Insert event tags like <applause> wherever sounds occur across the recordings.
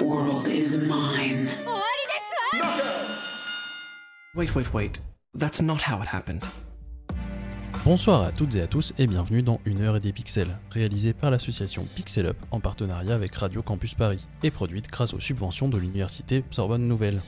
world is mine. Wait, wait, wait. That's not how it happened. Bonsoir à toutes et à tous et bienvenue dans Une heure et des pixels, réalisée par l'association Pixel Up en partenariat avec Radio Campus Paris et produite grâce aux subventions de l'université Sorbonne Nouvelle.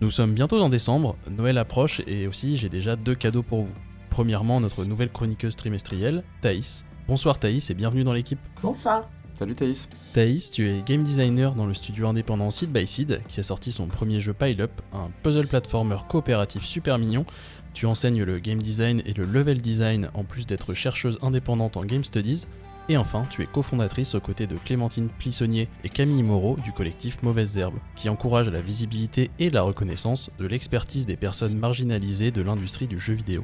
Nous sommes bientôt en décembre, Noël approche et aussi j'ai déjà deux cadeaux pour vous. Premièrement, notre nouvelle chroniqueuse trimestrielle, Thaïs. Bonsoir Thaïs et bienvenue dans l'équipe. Bonsoir. Salut Thaïs. Thaïs, tu es game designer dans le studio indépendant Seed by Seed, qui a sorti son premier jeu Pile Up, un puzzle platformer coopératif super mignon. Tu enseignes le game design et le level design en plus d'être chercheuse indépendante en game studies. Et enfin, tu es cofondatrice aux côtés de Clémentine Plissonnier et Camille Moreau du collectif Mauvaises Herbes, qui encourage la visibilité et la reconnaissance de l'expertise des personnes marginalisées de l'industrie du jeu vidéo.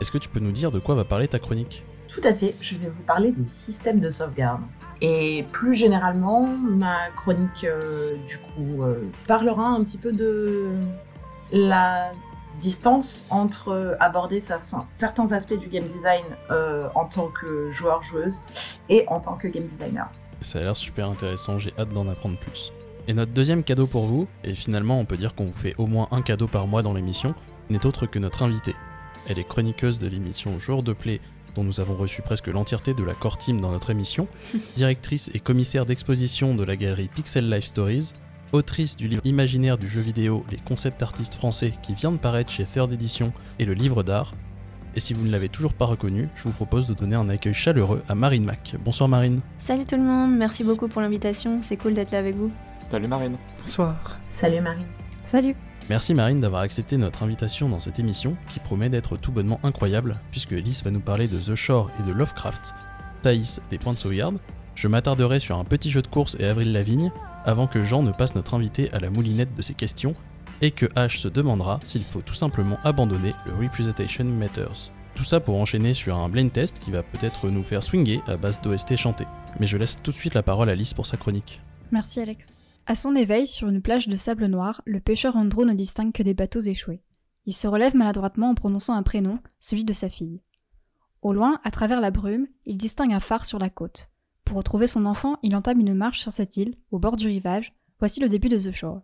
Est-ce que tu peux nous dire de quoi va parler ta chronique? Tout à fait, je vais vous parler des systèmes de sauvegarde. Et plus généralement, ma chronique, euh, du coup, euh, parlera un petit peu de la distance entre aborder certains aspects du game design euh, en tant que joueur-joueuse et en tant que game designer. Ça a l'air super intéressant, j'ai hâte d'en apprendre plus. Et notre deuxième cadeau pour vous, et finalement on peut dire qu'on vous fait au moins un cadeau par mois dans l'émission, n'est autre que notre invitée. Elle est chroniqueuse de l'émission Jour de Play, dont nous avons reçu presque l'entièreté de la core team dans notre émission, <laughs> directrice et commissaire d'exposition de la galerie Pixel Life Stories, autrice du livre imaginaire du jeu vidéo Les concepts artistes français qui vient de paraître chez Third Edition et le livre d'art. Et si vous ne l'avez toujours pas reconnu, je vous propose de donner un accueil chaleureux à Marine Mac. Bonsoir Marine. Salut tout le monde, merci beaucoup pour l'invitation, c'est cool d'être là avec vous. Salut Marine. Bonsoir. Salut Marine. Salut. Merci Marine d'avoir accepté notre invitation dans cette émission qui promet d'être tout bonnement incroyable puisque Elise va nous parler de The Shore et de Lovecraft, Thaïs des points de sauvegarde. Je m'attarderai sur un petit jeu de course et Avril Lavigne avant que Jean ne passe notre invité à la moulinette de ses questions et que H se demandera s'il faut tout simplement abandonner le Representation Matters. Tout ça pour enchaîner sur un blind test qui va peut-être nous faire swinger à base d'OST chanté. Mais je laisse tout de suite la parole à Lise pour sa chronique. Merci Alex. À son éveil, sur une plage de sable noir, le pêcheur Andrew ne distingue que des bateaux échoués. Il se relève maladroitement en prononçant un prénom, celui de sa fille. Au loin, à travers la brume, il distingue un phare sur la côte. Pour retrouver son enfant, il entame une marche sur cette île, au bord du rivage. Voici le début de The Shore.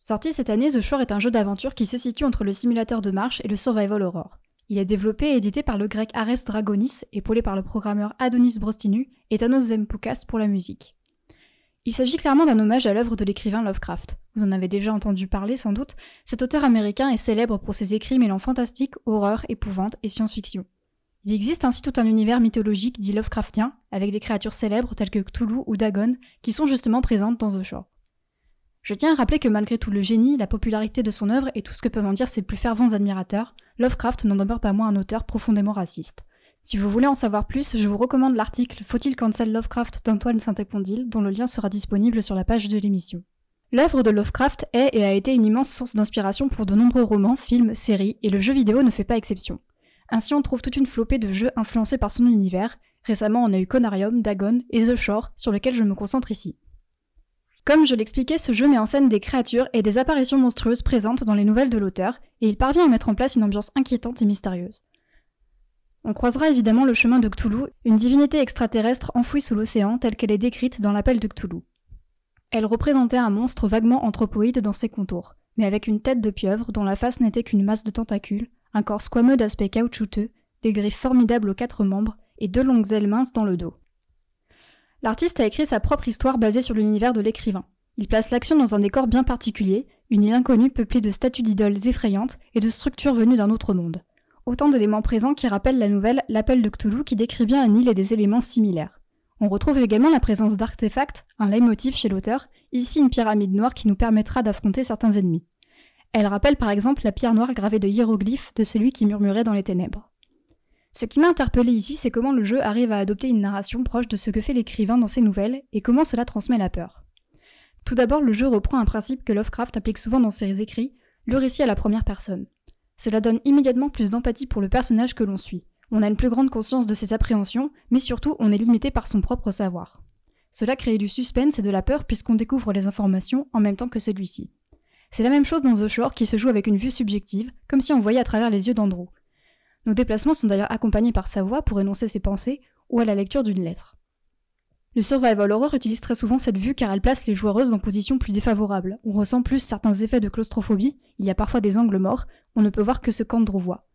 Sorti cette année, The Shore est un jeu d'aventure qui se situe entre le simulateur de marche et le survival horror. Il est développé et édité par le grec Ares Dragonis, épaulé par le programmeur Adonis Brostinu et Thanos Zempoukas pour la musique. Il s'agit clairement d'un hommage à l'œuvre de l'écrivain Lovecraft. Vous en avez déjà entendu parler sans doute, cet auteur américain est célèbre pour ses écrits mêlant fantastique, horreur, épouvante et science-fiction. Il existe ainsi tout un univers mythologique dit Lovecraftien, avec des créatures célèbres telles que Cthulhu ou Dagon, qui sont justement présentes dans The Shore. Je tiens à rappeler que malgré tout le génie, la popularité de son œuvre et tout ce que peuvent en dire ses plus fervents admirateurs, Lovecraft n'en demeure pas moins un auteur profondément raciste. Si vous voulez en savoir plus, je vous recommande l'article Faut-il cancel Lovecraft d'Antoine Saint-Épondil, dont le lien sera disponible sur la page de l'émission. L'œuvre de Lovecraft est et a été une immense source d'inspiration pour de nombreux romans, films, séries, et le jeu vidéo ne fait pas exception. Ainsi, on trouve toute une flopée de jeux influencés par son univers. Récemment, on a eu Conarium, Dagon et The Shore, sur lesquels je me concentre ici. Comme je l'expliquais, ce jeu met en scène des créatures et des apparitions monstrueuses présentes dans les nouvelles de l'auteur, et il parvient à mettre en place une ambiance inquiétante et mystérieuse. On croisera évidemment le chemin de Cthulhu, une divinité extraterrestre enfouie sous l'océan telle qu'elle est décrite dans l'appel de Cthulhu. Elle représentait un monstre vaguement anthropoïde dans ses contours, mais avec une tête de pieuvre dont la face n'était qu'une masse de tentacules, un corps squameux d'aspect caoutchouteux, des griffes formidables aux quatre membres et deux longues ailes minces dans le dos. L'artiste a écrit sa propre histoire basée sur l'univers de l'écrivain. Il place l'action dans un décor bien particulier, une île inconnue peuplée de statues d'idoles effrayantes et de structures venues d'un autre monde. Autant d'éléments présents qui rappellent la nouvelle L'appel de Cthulhu qui décrit bien une île et des éléments similaires. On retrouve également la présence d'artefacts, un leitmotiv chez l'auteur, ici une pyramide noire qui nous permettra d'affronter certains ennemis. Elle rappelle par exemple la pierre noire gravée de hiéroglyphes de celui qui murmurait dans les ténèbres. Ce qui m'a interpellé ici, c'est comment le jeu arrive à adopter une narration proche de ce que fait l'écrivain dans ses nouvelles et comment cela transmet la peur. Tout d'abord, le jeu reprend un principe que Lovecraft applique souvent dans ses écrits, le récit à la première personne. Cela donne immédiatement plus d'empathie pour le personnage que l'on suit. On a une plus grande conscience de ses appréhensions, mais surtout on est limité par son propre savoir. Cela crée du suspense et de la peur puisqu'on découvre les informations en même temps que celui-ci. C'est la même chose dans The Shore qui se joue avec une vue subjective, comme si on voyait à travers les yeux d'Andrew. Nos déplacements sont d'ailleurs accompagnés par sa voix pour énoncer ses pensées ou à la lecture d'une lettre. Le survival horror utilise très souvent cette vue car elle place les joueuses en position plus défavorable. On ressent plus certains effets de claustrophobie, il y a parfois des angles morts, on ne peut voir que ce qu'Andrew voit.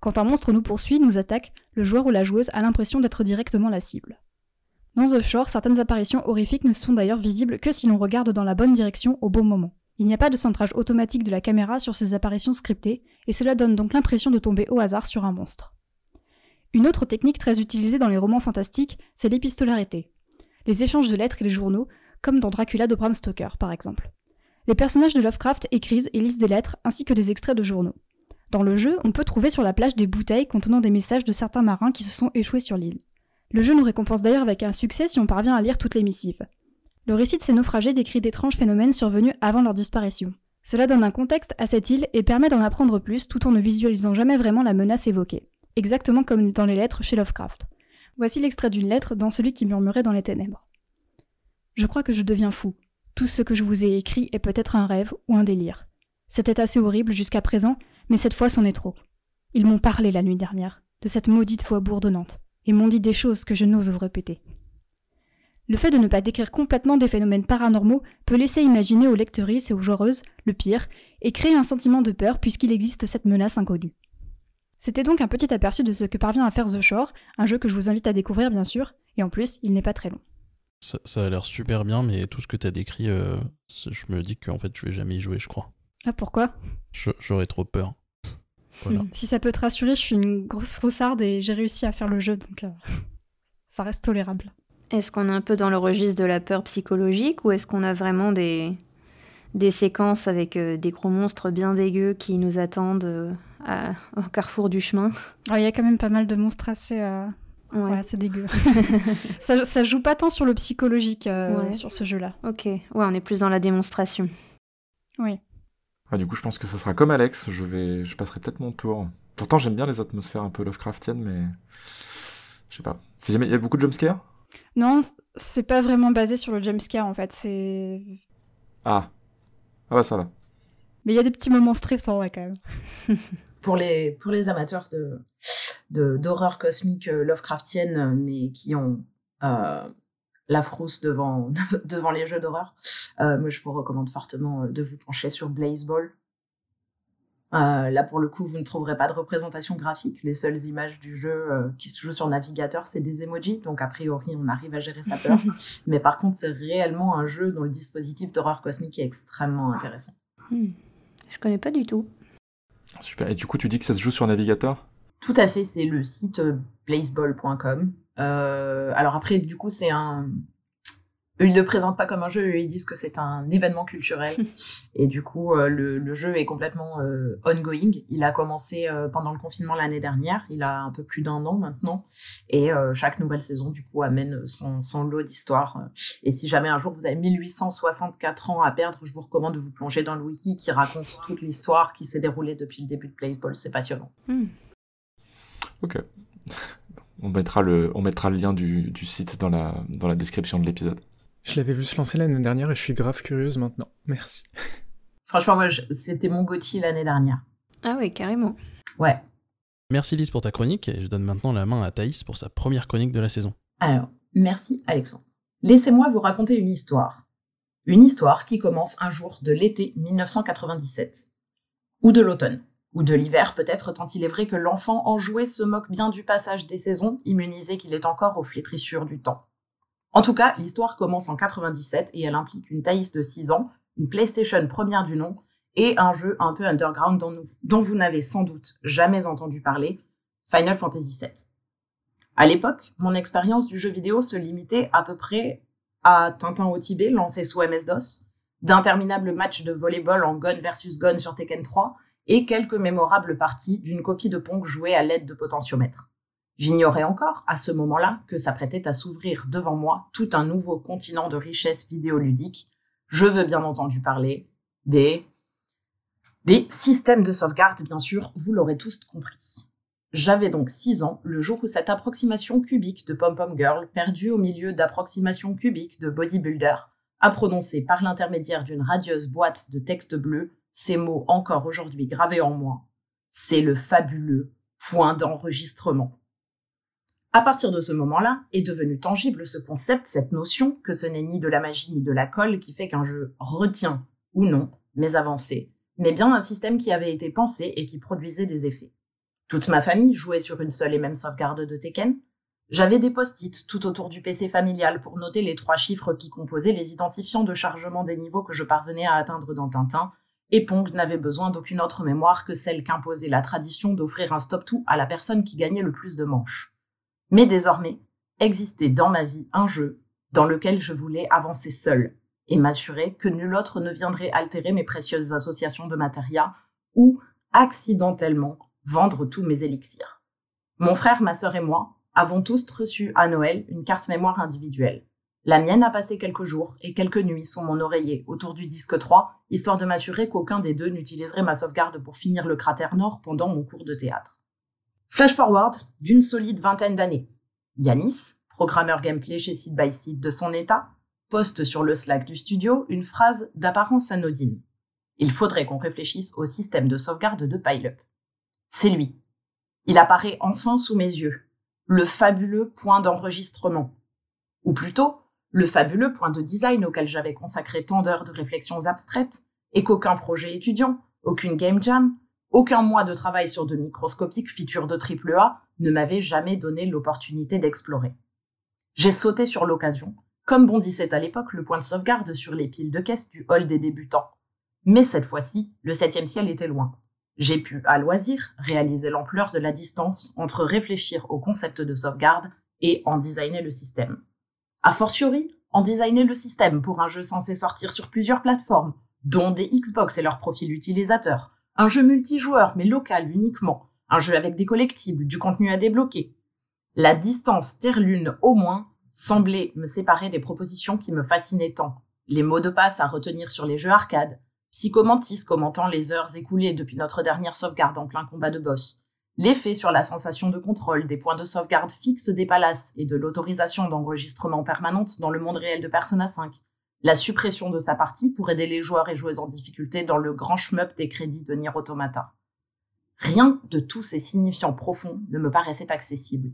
Quand un monstre nous poursuit, nous attaque, le joueur ou la joueuse a l'impression d'être directement la cible. Dans The certaines apparitions horrifiques ne sont d'ailleurs visibles que si l'on regarde dans la bonne direction au bon moment. Il n'y a pas de centrage automatique de la caméra sur ces apparitions scriptées, et cela donne donc l'impression de tomber au hasard sur un monstre. Une autre technique très utilisée dans les romans fantastiques, c'est l'épistolarité. Les échanges de lettres et les journaux, comme dans Dracula de Bram Stoker par exemple. Les personnages de Lovecraft écrivent et lisent des lettres ainsi que des extraits de journaux. Dans le jeu, on peut trouver sur la plage des bouteilles contenant des messages de certains marins qui se sont échoués sur l'île. Le jeu nous récompense d'ailleurs avec un succès si on parvient à lire toutes les missives. Le récit de ces naufragés décrit d'étranges phénomènes survenus avant leur disparition. Cela donne un contexte à cette île et permet d'en apprendre plus tout en ne visualisant jamais vraiment la menace évoquée, exactement comme dans les lettres chez Lovecraft. Voici l'extrait d'une lettre dans celui qui murmurait dans les ténèbres. Je crois que je deviens fou. Tout ce que je vous ai écrit est peut-être un rêve ou un délire. C'était assez horrible jusqu'à présent, mais cette fois c'en est trop. Ils m'ont parlé la nuit dernière, de cette maudite voix bourdonnante, et m'ont dit des choses que je n'ose vous répéter. Le fait de ne pas décrire complètement des phénomènes paranormaux peut laisser imaginer aux lectrices et aux joueuses le pire et créer un sentiment de peur puisqu'il existe cette menace inconnue. C'était donc un petit aperçu de ce que parvient à faire The Shore, un jeu que je vous invite à découvrir bien sûr, et en plus il n'est pas très long. Ça, a l'air super bien, mais tout ce que tu as décrit, euh, je me dis qu'en fait je vais jamais y jouer, je crois. Ah pourquoi? J'aurais trop peur. <laughs> Si ça peut te rassurer, je suis une grosse froussarde et j'ai réussi à faire le jeu, donc euh, <laughs> ça reste tolérable. Est-ce qu'on est un peu dans le registre de la peur psychologique ou est-ce qu'on a vraiment des, des séquences avec euh, des gros monstres bien dégueux qui nous attendent euh, au carrefour du chemin Il y a quand même pas mal de monstres assez, euh... ouais. dégueu. <laughs> ça, ça joue pas tant sur le psychologique euh, sur ce jeu-là. Ok, ouais, on est plus dans la démonstration. Oui. Ah, du coup, je pense que ça sera comme Alex, je, vais... je passerai peut-être mon tour. Pourtant, j'aime bien les atmosphères un peu Lovecraftiennes, mais. Je sais pas. Il y a beaucoup de jumpscares? Non, c'est pas vraiment basé sur le jumpscare en fait, c'est. Ah. Ah bah ça va. Mais il y a des petits moments stressants ouais, quand même. <laughs> pour, les, pour les amateurs de d'horreur cosmique euh, Lovecraftienne, mais qui ont euh, la frousse devant, <laughs> devant les jeux d'horreur, euh, moi je vous recommande fortement de vous pencher sur Blaze Ball, euh, là, pour le coup, vous ne trouverez pas de représentation graphique. Les seules images du jeu euh, qui se jouent sur navigateur, c'est des emojis. Donc, a priori, on arrive à gérer sa <laughs> peur. Mais par contre, c'est réellement un jeu dont le dispositif d'horreur cosmique est extrêmement intéressant. Hmm. Je connais pas du tout. Super. Et du coup, tu dis que ça se joue sur navigateur? Tout à fait. C'est le site euh, blazeball.com. alors après, du coup, c'est un ils le présentent pas comme un jeu, ils disent que c'est un événement culturel. <laughs> et du coup, euh, le, jeu est complètement euh, ongoing. Il a commencé euh, pendant le confinement l'année dernière. Il a un peu plus d'un an maintenant. Et chaque nouvelle saison, du coup, amène son, son lot d'histoires. Et si jamais un jour vous avez 1864 ans à perdre, je vous recommande de vous plonger dans le wiki qui raconte toute l'histoire qui s'est déroulée depuis le début de Playball. C'est passionnant. Hmm. Ok. On mettra le, on mettra le lien du, du site dans la, dans la description de l'épisode. Je l'avais vu se lancer l'année dernière et je suis grave curieuse maintenant. Merci. Franchement, moi, c'était mon Gauthier l'année dernière. Ah oui, carrément. Ouais. Merci Lise pour ta chronique et je donne maintenant la main à Thaïs pour sa première chronique de la saison. Alors, merci Alexandre. Laissez-moi vous raconter une histoire. Une histoire qui commence un jour de l'été 1997. Ou de l'automne. Ou de l'hiver peut-être, tant il est vrai que l'enfant enjoué se moque bien du passage des saisons, immunisé qu'il est encore aux flétrissures du temps. En tout cas, l'histoire commence en 97 et elle implique une Thaïs de 6 ans, une PlayStation première du nom et un jeu un peu underground dont, vous n'avez sans doute jamais entendu parler, Final Fantasy VII. À l'époque, mon expérience du jeu vidéo se limitait à peu près à Tintin au Tibet lancé sous MS-DOS, d'interminables matchs de volleyball en gun versus gun sur Tekken 3 et quelques mémorables parties d'une copie de Pong jouée à l'aide de potentiomètres. J'ignorais encore, à ce moment-là, que s'apprêtait à s'ouvrir devant moi tout un nouveau continent de richesse vidéoludique, Je veux bien entendu parler des des systèmes de sauvegarde, bien sûr, vous l'aurez tous compris. J'avais donc 6 ans le jour où cette approximation cubique de Pom Pom Girl, perdue au milieu d'approximations cubiques de Bodybuilder, a prononcé par l'intermédiaire d'une radieuse boîte de texte bleu ces mots encore aujourd'hui gravés en moi. C'est le fabuleux point d'enregistrement. À partir de ce moment-là, est devenu tangible ce concept, cette notion que ce n'est ni de la magie ni de la colle qui fait qu'un jeu retient ou non mes avancées, mais bien un système qui avait été pensé et qui produisait des effets. Toute ma famille jouait sur une seule et même sauvegarde de Tekken. J'avais des post-it tout autour du PC familial pour noter les trois chiffres qui composaient les identifiants de chargement des niveaux que je parvenais à atteindre dans Tintin, et Pong n'avait besoin d'aucune autre mémoire que celle qu'imposait la tradition d'offrir un stop-tout à la personne qui gagnait le plus de manches. Mais désormais, existait dans ma vie un jeu dans lequel je voulais avancer seul et m'assurer que nul autre ne viendrait altérer mes précieuses associations de matéria ou accidentellement vendre tous mes élixirs. Mon frère, ma sœur et moi avons tous reçu à Noël une carte mémoire individuelle. La mienne a passé quelques jours et quelques nuits sous mon oreiller autour du disque 3, histoire de m'assurer qu'aucun des deux n'utiliserait ma sauvegarde pour finir le cratère nord pendant mon cours de théâtre. Flash forward d'une solide vingtaine d'années. Yanis, programmeur gameplay chez Seed by Seed de son état, poste sur le Slack du studio une phrase d'apparence anodine. Il faudrait qu'on réfléchisse au système de sauvegarde de Pileup. C'est lui. Il apparaît enfin sous mes yeux. Le fabuleux point d'enregistrement. Ou plutôt, le fabuleux point de design auquel j'avais consacré tant d'heures de réflexions abstraites, et qu'aucun projet étudiant, aucune game jam, aucun mois de travail sur de microscopiques features de AAA ne m'avait jamais donné l'opportunité d'explorer. J'ai sauté sur l'occasion, comme bondissait à l'époque le point de sauvegarde sur les piles de caisse du hall des débutants. Mais cette fois-ci, le septième ciel était loin. J'ai pu, à loisir, réaliser l'ampleur de la distance entre réfléchir au concept de sauvegarde et en designer le système. A fortiori, en designer le système pour un jeu censé sortir sur plusieurs plateformes, dont des Xbox et leur profil utilisateur, un jeu multijoueur mais local uniquement, un jeu avec des collectibles, du contenu à débloquer. La distance Terre-Lune au moins semblait me séparer des propositions qui me fascinaient tant. Les mots de passe à retenir sur les jeux arcade, Psychomantis commentant les heures écoulées depuis notre dernière sauvegarde en plein combat de boss, l'effet sur la sensation de contrôle des points de sauvegarde fixes des palaces et de l'autorisation d'enregistrement permanente dans le monde réel de Persona 5, la suppression de sa partie pour aider les joueurs et joueuses en difficulté dans le grand shmup des crédits de Nier Automata. Rien de tous ces signifiants profonds ne me paraissait accessible.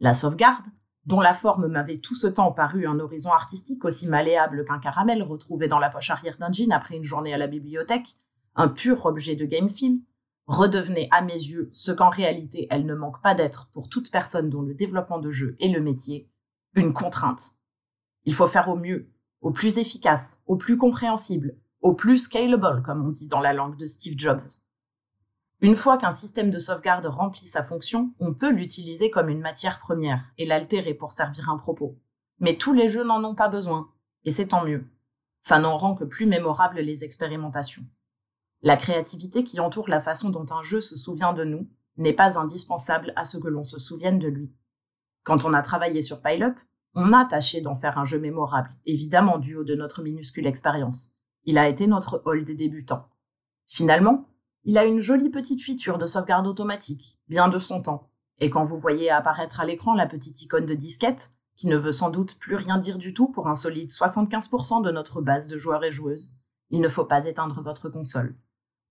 La sauvegarde, dont la forme m'avait tout ce temps paru un horizon artistique aussi malléable qu'un caramel retrouvé dans la poche arrière d'un jean après une journée à la bibliothèque, un pur objet de game feel, redevenait à mes yeux ce qu'en réalité elle ne manque pas d'être pour toute personne dont le développement de jeu est le métier, une contrainte. Il faut faire au mieux, au plus efficace, au plus compréhensible, au plus scalable, comme on dit dans la langue de Steve Jobs. Une fois qu'un système de sauvegarde remplit sa fonction, on peut l'utiliser comme une matière première et l'altérer pour servir un propos. Mais tous les jeux n'en ont pas besoin, et c'est tant mieux. Ça n'en rend que plus mémorables les expérimentations. La créativité qui entoure la façon dont un jeu se souvient de nous n'est pas indispensable à ce que l'on se souvienne de lui. Quand on a travaillé sur Pile on a tâché d'en faire un jeu mémorable, évidemment du haut de notre minuscule expérience. Il a été notre hall des débutants. Finalement, il a une jolie petite feature de sauvegarde automatique, bien de son temps. Et quand vous voyez apparaître à l'écran la petite icône de disquette, qui ne veut sans doute plus rien dire du tout pour un solide 75% de notre base de joueurs et joueuses, il ne faut pas éteindre votre console.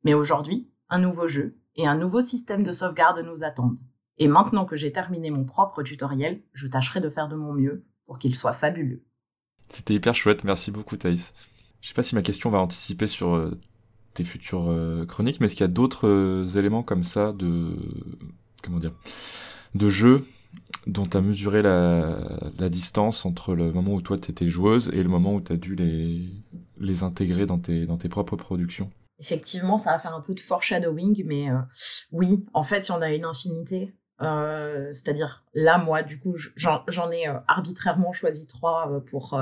Mais aujourd'hui, un nouveau jeu et un nouveau système de sauvegarde nous attendent. Et maintenant que j'ai terminé mon propre tutoriel, je tâcherai de faire de mon mieux pour qu'il soit fabuleux. C'était hyper chouette, merci beaucoup Thaïs. Je sais pas si ma question va anticiper sur euh, tes futures euh, chroniques, mais est-ce qu'il y a d'autres euh, éléments comme ça de comment dire de jeu dont tu as mesuré la, la, distance entre le moment où toi tu étais joueuse et le moment où tu as dû les, les intégrer dans tes, dans tes propres productions? Effectivement, ça va faire un peu de foreshadowing, mais euh, oui, en fait, il y en a une infinité. Euh, C'est-à-dire, là, moi, du coup, j'en ai arbitrairement choisi trois pour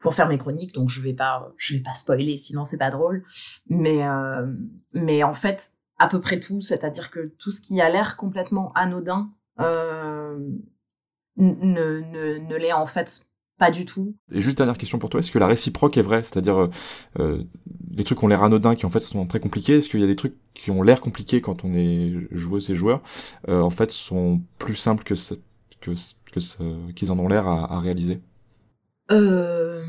pour faire mes chroniques, donc je vais pas, je vais pas spoiler, sinon c'est pas drôle. Mais, euh, mais en fait, à peu près tout, c'est-à-dire que tout ce qui a l'air complètement anodin euh, ne, ne, ne l'est en fait pas du tout. Et juste dernière question pour toi, est-ce que la réciproque est vraie? C'est-à-dire, euh, les trucs ont l'air anodins qui en fait sont très compliqués, est-ce qu'il y a des trucs qui ont l'air compliqués quand on est joueuse et joueur, euh, en fait sont plus simples que que, que qu'ils en ont l'air à, à réaliser? Euh...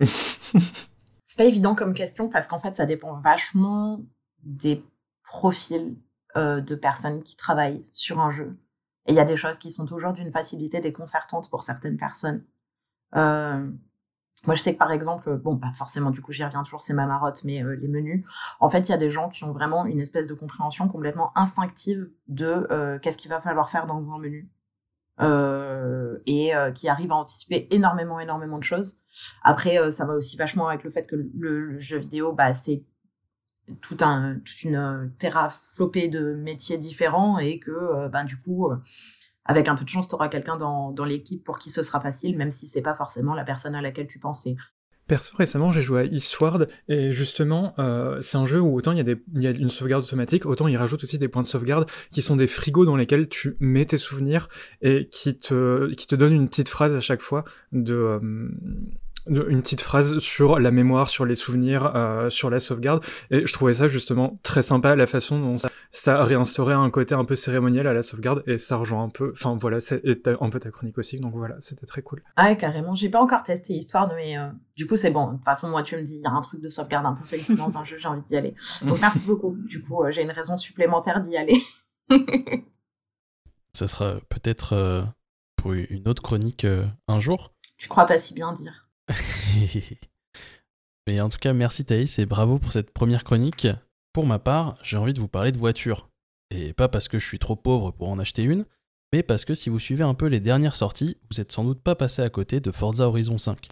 c'est pas évident comme question parce qu'en fait ça dépend vachement des profils euh, de personnes qui travaillent sur un jeu. Et il y a des choses qui sont toujours d'une facilité déconcertante pour certaines personnes. Euh, moi, je sais que par exemple, bon, pas forcément, du coup, j'y reviens toujours, c'est ma marotte, mais euh, les menus. En fait, il y a des gens qui ont vraiment une espèce de compréhension complètement instinctive de euh, qu'est-ce qu'il va falloir faire dans un menu. Et qui arrivent à anticiper énormément, énormément de choses. Après, ça va aussi vachement avec le fait que le, jeu vidéo, bah, c'est toute une terraflopée de métiers différents et que, ben, du coup, avec un peu de chance, tu auras quelqu'un dans, l'équipe pour qui ce sera facile, même si c'est pas forcément la personne à laquelle tu pensais. Perso, récemment, j'ai joué à Eastward, et justement, euh, c'est un jeu où autant il y, a une sauvegarde automatique, autant il rajoute aussi des points de sauvegarde qui sont des frigos dans lesquels tu mets tes souvenirs et qui te, qui te donnent une petite phrase à chaque fois de, euh, une petite phrase sur la mémoire, sur les souvenirs, euh, sur la sauvegarde. Et je trouvais ça justement très sympa, la façon dont ça, ça réinstaurait un côté un peu cérémoniel à la sauvegarde. Et ça rejoint un peu, enfin voilà, c'est un peu ta chronique aussi. Donc voilà, c'était très cool. Ah, carrément. J'ai pas encore testé Histoire, mais euh, du coup, c'est bon. De toute façon, moi, tu me dis, il y a un truc de sauvegarde un peu fait dans un jeu, j'ai envie d'y aller. Donc merci beaucoup. Du coup, euh, j'ai une raison supplémentaire d'y aller. ça sera peut-être pour une autre chronique un jour. Tu crois pas si bien dire. <laughs> Mais en tout cas, merci Thaïs et bravo pour cette première chronique. Pour ma part, j'ai envie de vous parler de voitures. Et pas parce que je suis trop pauvre pour en acheter une, mais parce que si vous suivez un peu les dernières sorties, vous êtes sans doute pas passé à côté de Forza Horizon 5.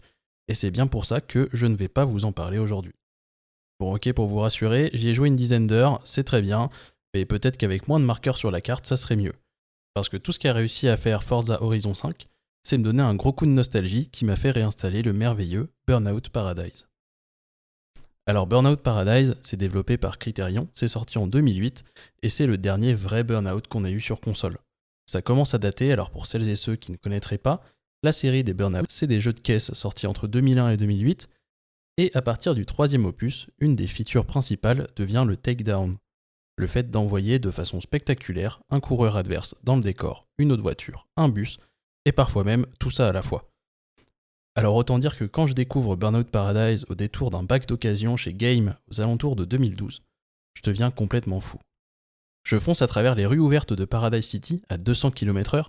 Et c'est bien pour ça que je ne vais pas vous en parler aujourd'hui. Bon ok, pour vous rassurer, j'y ai joué une dizaine d'heures, c'est très bien, mais peut-être qu'avec moins de marqueurs sur la carte, ça serait mieux. Parce que tout ce qu'a réussi à faire Forza Horizon 5, c'est me donner un gros coup de nostalgie qui m'a fait réinstaller le merveilleux Burnout Paradise. Alors Burnout Paradise, c'est développé par Criterion, c'est sorti en 2008 et c'est le dernier vrai Burnout qu'on a eu sur console. Ça commence à dater, alors pour celles et ceux qui ne connaîtraient pas, la série des Burnout, c'est des jeux de caisse sortis entre 2001 et 2008, et à partir du troisième opus, une des features principales devient le takedown, le fait d'envoyer de façon spectaculaire un coureur adverse dans le décor, une autre voiture, un bus, et parfois même tout ça à la fois. Alors autant dire que quand je découvre Burnout Paradise au détour d'un bac d'occasion chez Game aux alentours de 2012, je deviens complètement fou. Je fonce à travers les rues ouvertes de Paradise City à 200 km/h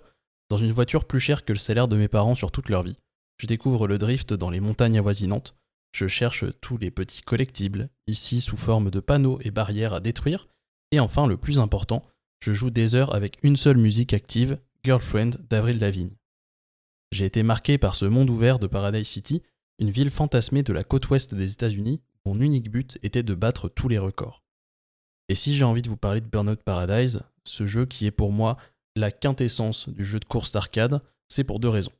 dans une voiture plus chère que le salaire de mes parents sur toute leur vie. Je découvre le drift dans les montagnes avoisinantes. Je cherche tous les petits collectibles, ici sous forme de panneaux et barrières à détruire. Et enfin, le plus important, je joue des heures avec une seule musique active, Girlfriend d'Avril Lavigne. J'ai été marqué par ce monde ouvert de Paradise City, une ville fantasmée de la côte ouest des États-Unis, mon unique but était de battre tous les records. Et si j'ai envie de vous parler de Burnout Paradise, ce jeu qui est pour moi la quintessence du jeu de course d'arcade, c'est pour deux raisons.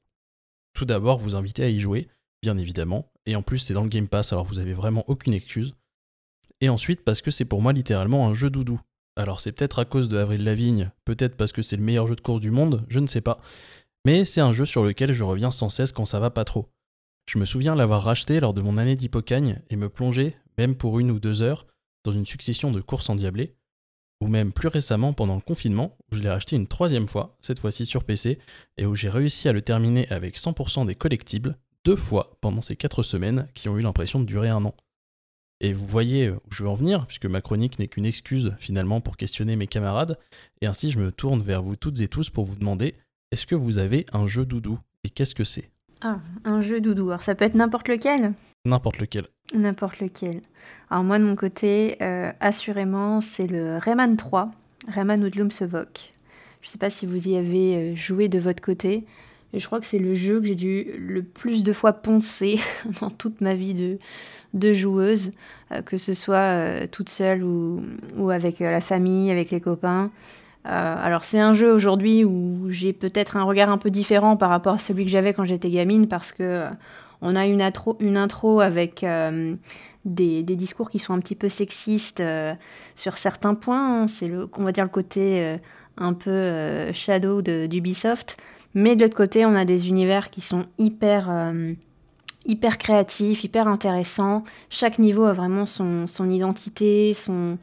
Tout d'abord, vous inviter à y jouer, bien évidemment, et en plus c'est dans le Game Pass, alors vous avez vraiment aucune excuse. Et ensuite parce que c'est pour moi littéralement un jeu doudou. Alors c'est peut-être à cause de Avril Lavigne, peut-être parce que c'est le meilleur jeu de course du monde, je ne sais pas, mais c'est un jeu sur lequel je reviens sans cesse quand ça va pas trop. Je me souviens l'avoir racheté lors de mon année d'hypocagne et me plonger, même pour une ou deux heures, dans une succession de courses endiablées, ou même plus récemment pendant le confinement, où je l'ai racheté une troisième fois, cette fois-ci sur PC, et où j'ai réussi à le terminer avec 100% des collectibles, deux fois pendant ces quatre semaines qui ont eu l'impression de durer un an. Et vous voyez où je veux en venir, puisque ma chronique n'est qu'une excuse finalement pour questionner mes camarades, et ainsi je me tourne vers vous toutes et tous pour vous demander est-ce que vous avez un jeu doudou Et qu'est-ce que c'est? Ah, un jeu doudou. Alors ça peut être n'importe lequel N'importe lequel. N'importe lequel. Alors moi de mon côté, euh, assurément, c'est le Rayman 3, Rayman Udlum Sevok. Je ne sais pas si vous y avez euh, joué de votre côté. Et je crois que c'est le jeu que j'ai dû le plus de fois poncer <laughs> dans toute ma vie de, de joueuse, euh, que ce soit toute seule ou, ou avec la famille, avec les copains. Euh, alors c'est un jeu aujourd'hui où j'ai peut-être un regard un peu différent par rapport à celui que j'avais quand j'étais gamine parce que euh, on a une intro, une intro avec euh, des, discours qui sont un petit peu sexistes sur certains points. C'est le, on va dire le côté un peu shadow d'Ubisoft. Mais de l'autre côté, on a des univers qui sont hyper, hyper créatifs, hyper intéressants. Chaque niveau a vraiment son, son identité, son,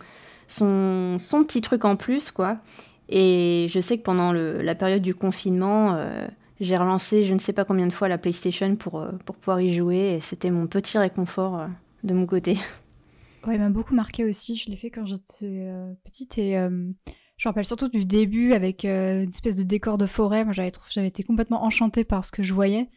son, son petit truc en plus, quoi. Et je sais que pendant le, la période du confinement, euh, j'ai relancé je ne sais pas combien de fois la PlayStation pour, euh, pour pouvoir y jouer. Et c'était mon petit réconfort euh, de mon côté. Ouais, m'a beaucoup marqué aussi. Je l'ai fait quand j'étais petite et je me rappelle surtout du début avec une espèce de décor de forêt. Moi, j'avais été complètement enchantée par ce que je voyais.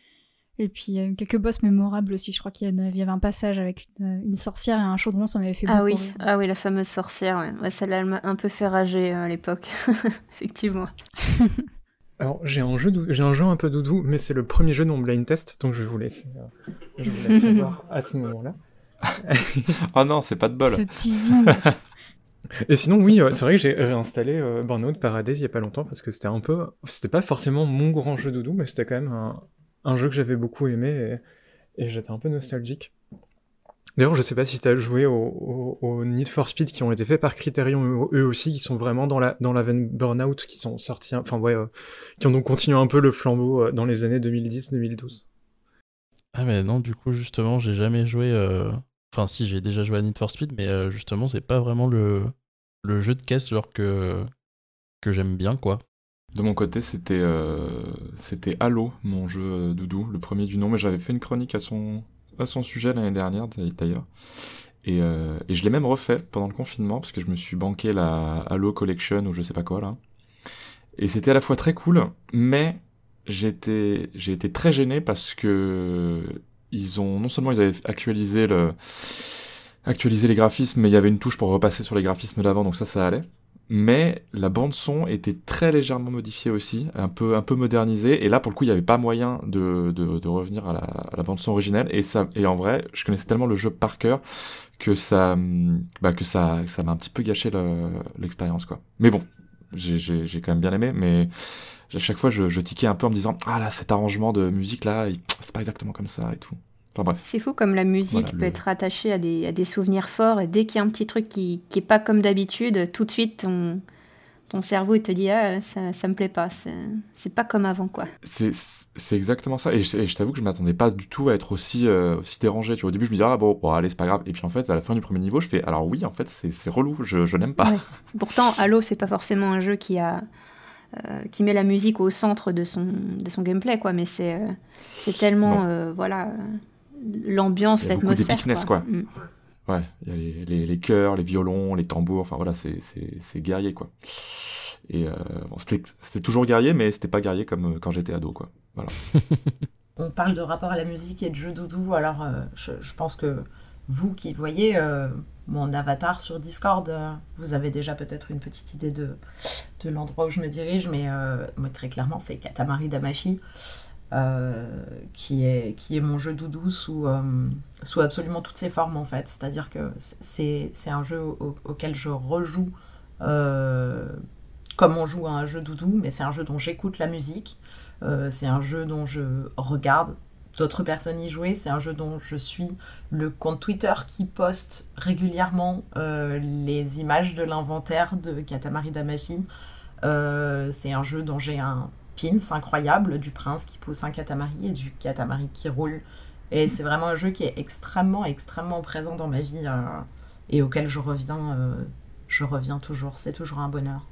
Et puis quelques boss mémorables aussi. Je crois qu'il y, avait un passage avec une, sorcière et un chaudron, ça m'avait fait ah beaucoup. Oui. Ah oui, la fameuse sorcière. Ouais. ouais celle-là, elle m'a un peu fait rager à l'époque, <laughs> effectivement. <laughs> Alors j'ai un jeu, j'ai un jeu un peu doudou, mais c'est le premier jeu de mon blind test, donc je vais vous laisser, euh, je vous laisse voir <laughs> à ce moment-là. oh non, c'est pas de bol. Ce teasing. Et sinon, oui, c'est vrai que j'ai réinstallé euh, Burnout Paradise il y a pas longtemps parce que c'était un peu, c'était pas forcément mon grand jeu doudou, mais c'était quand même un, un jeu que j'avais beaucoup aimé et, j'étais un peu nostalgique. D'ailleurs, je sais pas si tu as joué aux au, Need for Speed qui ont été faits par Criterion eux aussi, qui sont vraiment dans la, dans la veine Burnout, qui sont sortis, enfin ouais, euh, qui ont donc continué un peu le flambeau euh, dans les années 2010-2012. Ah mais non, du coup, justement, j'ai jamais joué... Euh, enfin si, j'ai déjà joué à Need for Speed, mais justement, c'est pas vraiment le, jeu de caisse genre que j'aime bien, quoi. De mon côté, c'était c'était Halo, mon jeu doudou, le premier du nom, mais j'avais fait une chronique à son à son sujet l'année dernière d'ailleurs. Et, euh, je l'ai même refait pendant le confinement parce que je me suis banqué la Halo Collection ou je sais pas quoi là. Et c'était à la fois très cool, mais j'étais j'ai été très gêné parce que ils ont non seulement ils avaient actualisé le actualisé les graphismes, mais il y avait une touche pour repasser sur les graphismes d'avant, donc ça ça allait mais la bande son était très légèrement modifiée aussi, un peu un peu modernisée. Et là, pour le coup, il n'y avait pas moyen de, de, revenir à la, bande son originelle. Et ça, et en vrai, je connaissais tellement le jeu par cœur que ça, bah, que ça, ça m'a un petit peu gâché l'expérience, quoi. Mais bon, j'ai quand même bien aimé, mais à chaque fois, je, je tiquais un peu en me disant, ah là, cet arrangement de musique là, c'est pas exactement comme ça et tout. C'est fou comme la musique peut être attachée à des, à des, souvenirs forts et dès qu'il y a un petit truc qui, qui est pas comme d'habitude, tout de suite ton, ton cerveau il te dit ah ça, ça me plaît pas, c'est pas comme avant quoi. C'est exactement ça et je, t'avoue que je m'attendais pas du tout à être aussi, euh, aussi dérangé. Tu vois, au début je me disais ah bon, bon allez c'est pas grave et puis en fait à la fin du premier niveau je fais alors oui en fait c'est relou, je, je n'aime pas. Pourtant Halo c'est pas forcément un jeu qui a euh, qui met la musique au centre de son, de son gameplay, quoi. Mais c'est euh, c'est tellement, euh, voilà, l'ambiance, l'atmosphère. quoi. Mm. Ouais, il y a les, les, les, chœurs, les violons, les tambours, enfin voilà, c'est guerrier, quoi. Et euh, bon, c'était toujours guerrier, mais c'était pas guerrier comme euh, quand j'étais ado, quoi. Voilà. <laughs> On parle de rapport à la musique et de jeux doudou, alors euh, je, je, pense que vous qui voyez euh, mon avatar sur Discord, euh, vous avez déjà peut-être une petite idée de, de l'endroit où je me dirige, mais moi très clairement c'est Katamari Damashi. Euh, qui, est, qui est mon jeu doudou sous, euh, sous absolument toutes ses formes en fait. C'est-à-dire que c'est, un jeu auquel je rejoue euh, comme on joue à un jeu doudou, mais c'est un jeu dont j'écoute la musique, c'est un jeu dont je regarde d'autres personnes y jouer, c'est un jeu dont je suis le compte Twitter qui poste régulièrement les images de l'inventaire de Katamari Damashi. c'est un jeu dont j'ai un pins incroyable du prince qui pousse un katamari et du katamari qui roule. Et c'est vraiment un jeu qui est extrêmement, extrêmement présent dans ma vie euh, et auquel je reviens, euh, je reviens toujours. C'est toujours un bonheur.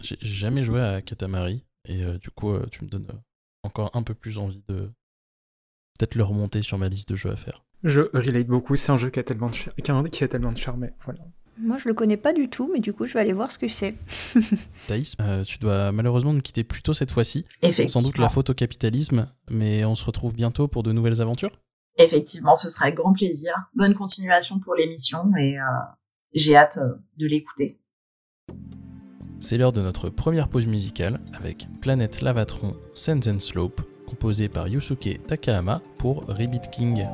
J'ai jamais joué à Katamari et euh, du coup, tu me donnes encore un peu plus envie de peut-être le remonter sur ma liste de jeux à faire. Je relate beaucoup, c'est un jeu qui a tellement de, qui a tellement de charme. Voilà. Moi, je le connais pas du tout, mais du coup, je vais aller voir ce que c'est. <laughs> Thaïs, euh, tu dois malheureusement nous quitter plus tôt cette fois-ci. Effectivement. Sans doute la faute au capitalisme, mais on se retrouve bientôt pour de nouvelles aventures. Effectivement, ce sera avec grand plaisir. Bonne continuation pour l'émission et euh, j'ai hâte euh, de l'écouter. C'est l'heure de notre première pause musicale avec Planète Lavatron Sense Slope, composé par Yusuke Takahama pour Rabbit King.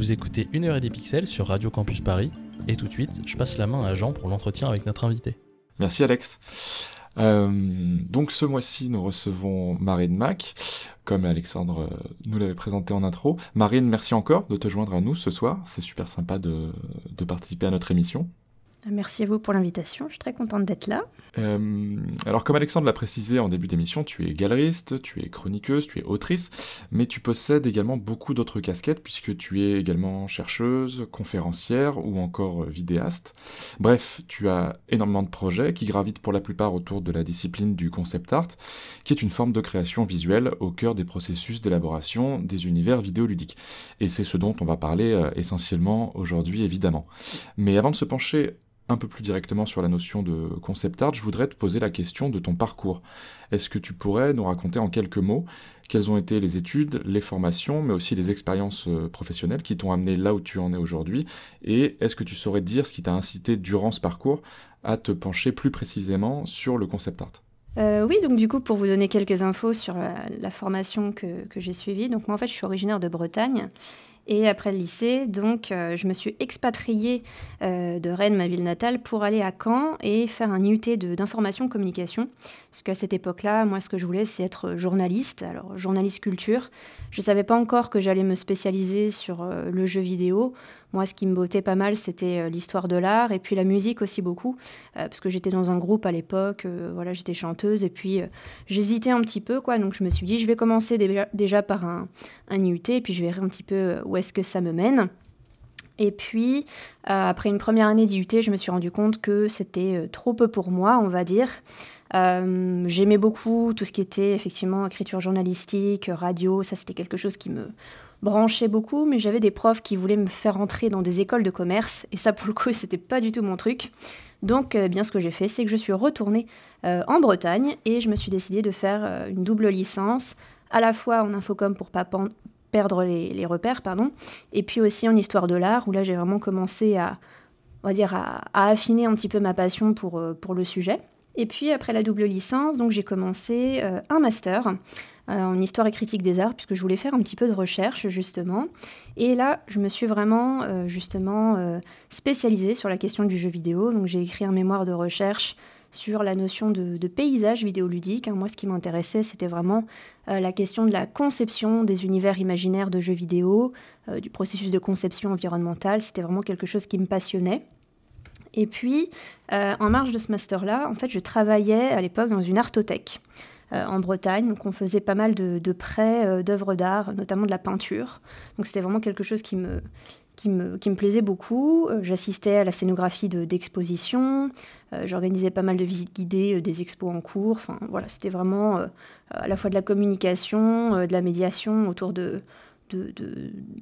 Vous écoutez Une heure et des pixels sur Radio Campus Paris, et tout de suite, je passe la main à Jean pour l'entretien avec notre invité. Merci Alex. Euh, donc ce mois-ci, nous recevons Marine Mac, comme Alexandre euh, nous l'avait présenté en intro. Marine, merci encore de te joindre à nous ce soir. C'est super sympa de, de participer à notre émission. Merci à vous pour l'invitation, je suis très contente d'être là. Euh, alors comme Alexandre l'a précisé en début d'émission, tu es galeriste, tu es chroniqueuse, tu es autrice, mais tu possèdes également beaucoup d'autres casquettes puisque tu es également chercheuse, conférencière ou encore vidéaste. Bref, tu as énormément de projets qui gravitent pour la plupart autour de la discipline du concept art, qui est une forme de création visuelle au cœur des processus d'élaboration des univers vidéoludiques. Et c'est ce dont on va parler euh, essentiellement aujourd'hui évidemment. Mais avant de se pencher un peu plus directement sur la notion de concept art, je voudrais te poser la question de ton parcours. Est-ce que tu pourrais nous raconter en quelques mots quelles ont été les études, les formations, mais aussi les expériences euh, professionnelles qui t'ont amené là où tu en es aujourd'hui? Et est-ce que tu saurais dire ce qui t'a incité durant ce parcours à te pencher plus précisément sur le concept art? Euh, oui, donc du coup, pour vous donner quelques infos sur la, formation que, que j'ai suivie, donc moi en fait je suis originaire de Bretagne et après le lycée, donc, euh, je me suis expatriée euh, de Rennes, ma ville natale, pour aller à Caen et faire un IUT d'information communication. Parce qu'à cette époque-là, moi, ce que je voulais, c'est être journaliste. Alors, journaliste culture. Je ne savais pas encore que j'allais me spécialiser sur euh, le jeu vidéo. Moi, ce qui me bottait pas mal, c'était euh, l'histoire de l'art et puis la musique aussi beaucoup, euh, parce que j'étais dans un groupe à l'époque, euh, voilà, j'étais chanteuse et puis j'hésitais un petit peu, quoi. Donc je me suis dit, je vais commencer déjà, par un, un IUT et puis je verrai un petit peu où est-ce que ça me mène. Et puis, après une première année d'IUT, je me suis rendu compte que c'était trop peu pour moi, on va dire. J'aimais beaucoup tout ce qui était effectivement écriture journalistique, radio, ça c'était quelque chose qui me branchais beaucoup, mais j'avais des profs qui voulaient me faire entrer dans des écoles de commerce, et ça pour le coup <laughs> c'était pas du tout mon truc. Donc euh, bien ce que j'ai fait, c'est que je suis retournée euh, en Bretagne et je me suis décidée de faire euh, une double licence, à la fois en infocom pour pas perdre les, repères, pardon, et puis aussi en histoire de l'art, où là j'ai vraiment commencé à, on va dire, à, affiner un petit peu ma passion pour, pour le sujet. Et puis après la double licence, donc j'ai commencé un master en histoire et critique des arts, puisque je voulais faire un petit peu de recherche justement. Et là, je me suis vraiment euh, justement euh, spécialisée sur la question du jeu vidéo. Donc j'ai écrit un mémoire de recherche sur la notion de, paysage vidéoludique. Hein. Moi, ce qui m'intéressait, c'était vraiment la question de la conception des univers imaginaires de jeux vidéo, du processus de conception environnementale. C'était vraiment quelque chose qui me passionnait. Et puis, en marge de ce master-là, en fait, je travaillais à l'époque dans une artothèque. Euh, en Bretagne. Donc on faisait pas mal de, prêts euh, d'œuvres d'art, notamment de la peinture. Donc c'était vraiment quelque chose qui me, qui me, qui me, plaisait beaucoup. Euh, j'assistais à la scénographie d'expositions, j'organisais pas mal de visites guidées des expos en cours. Enfin, voilà, c'était vraiment à la fois de la communication, de la médiation autour de,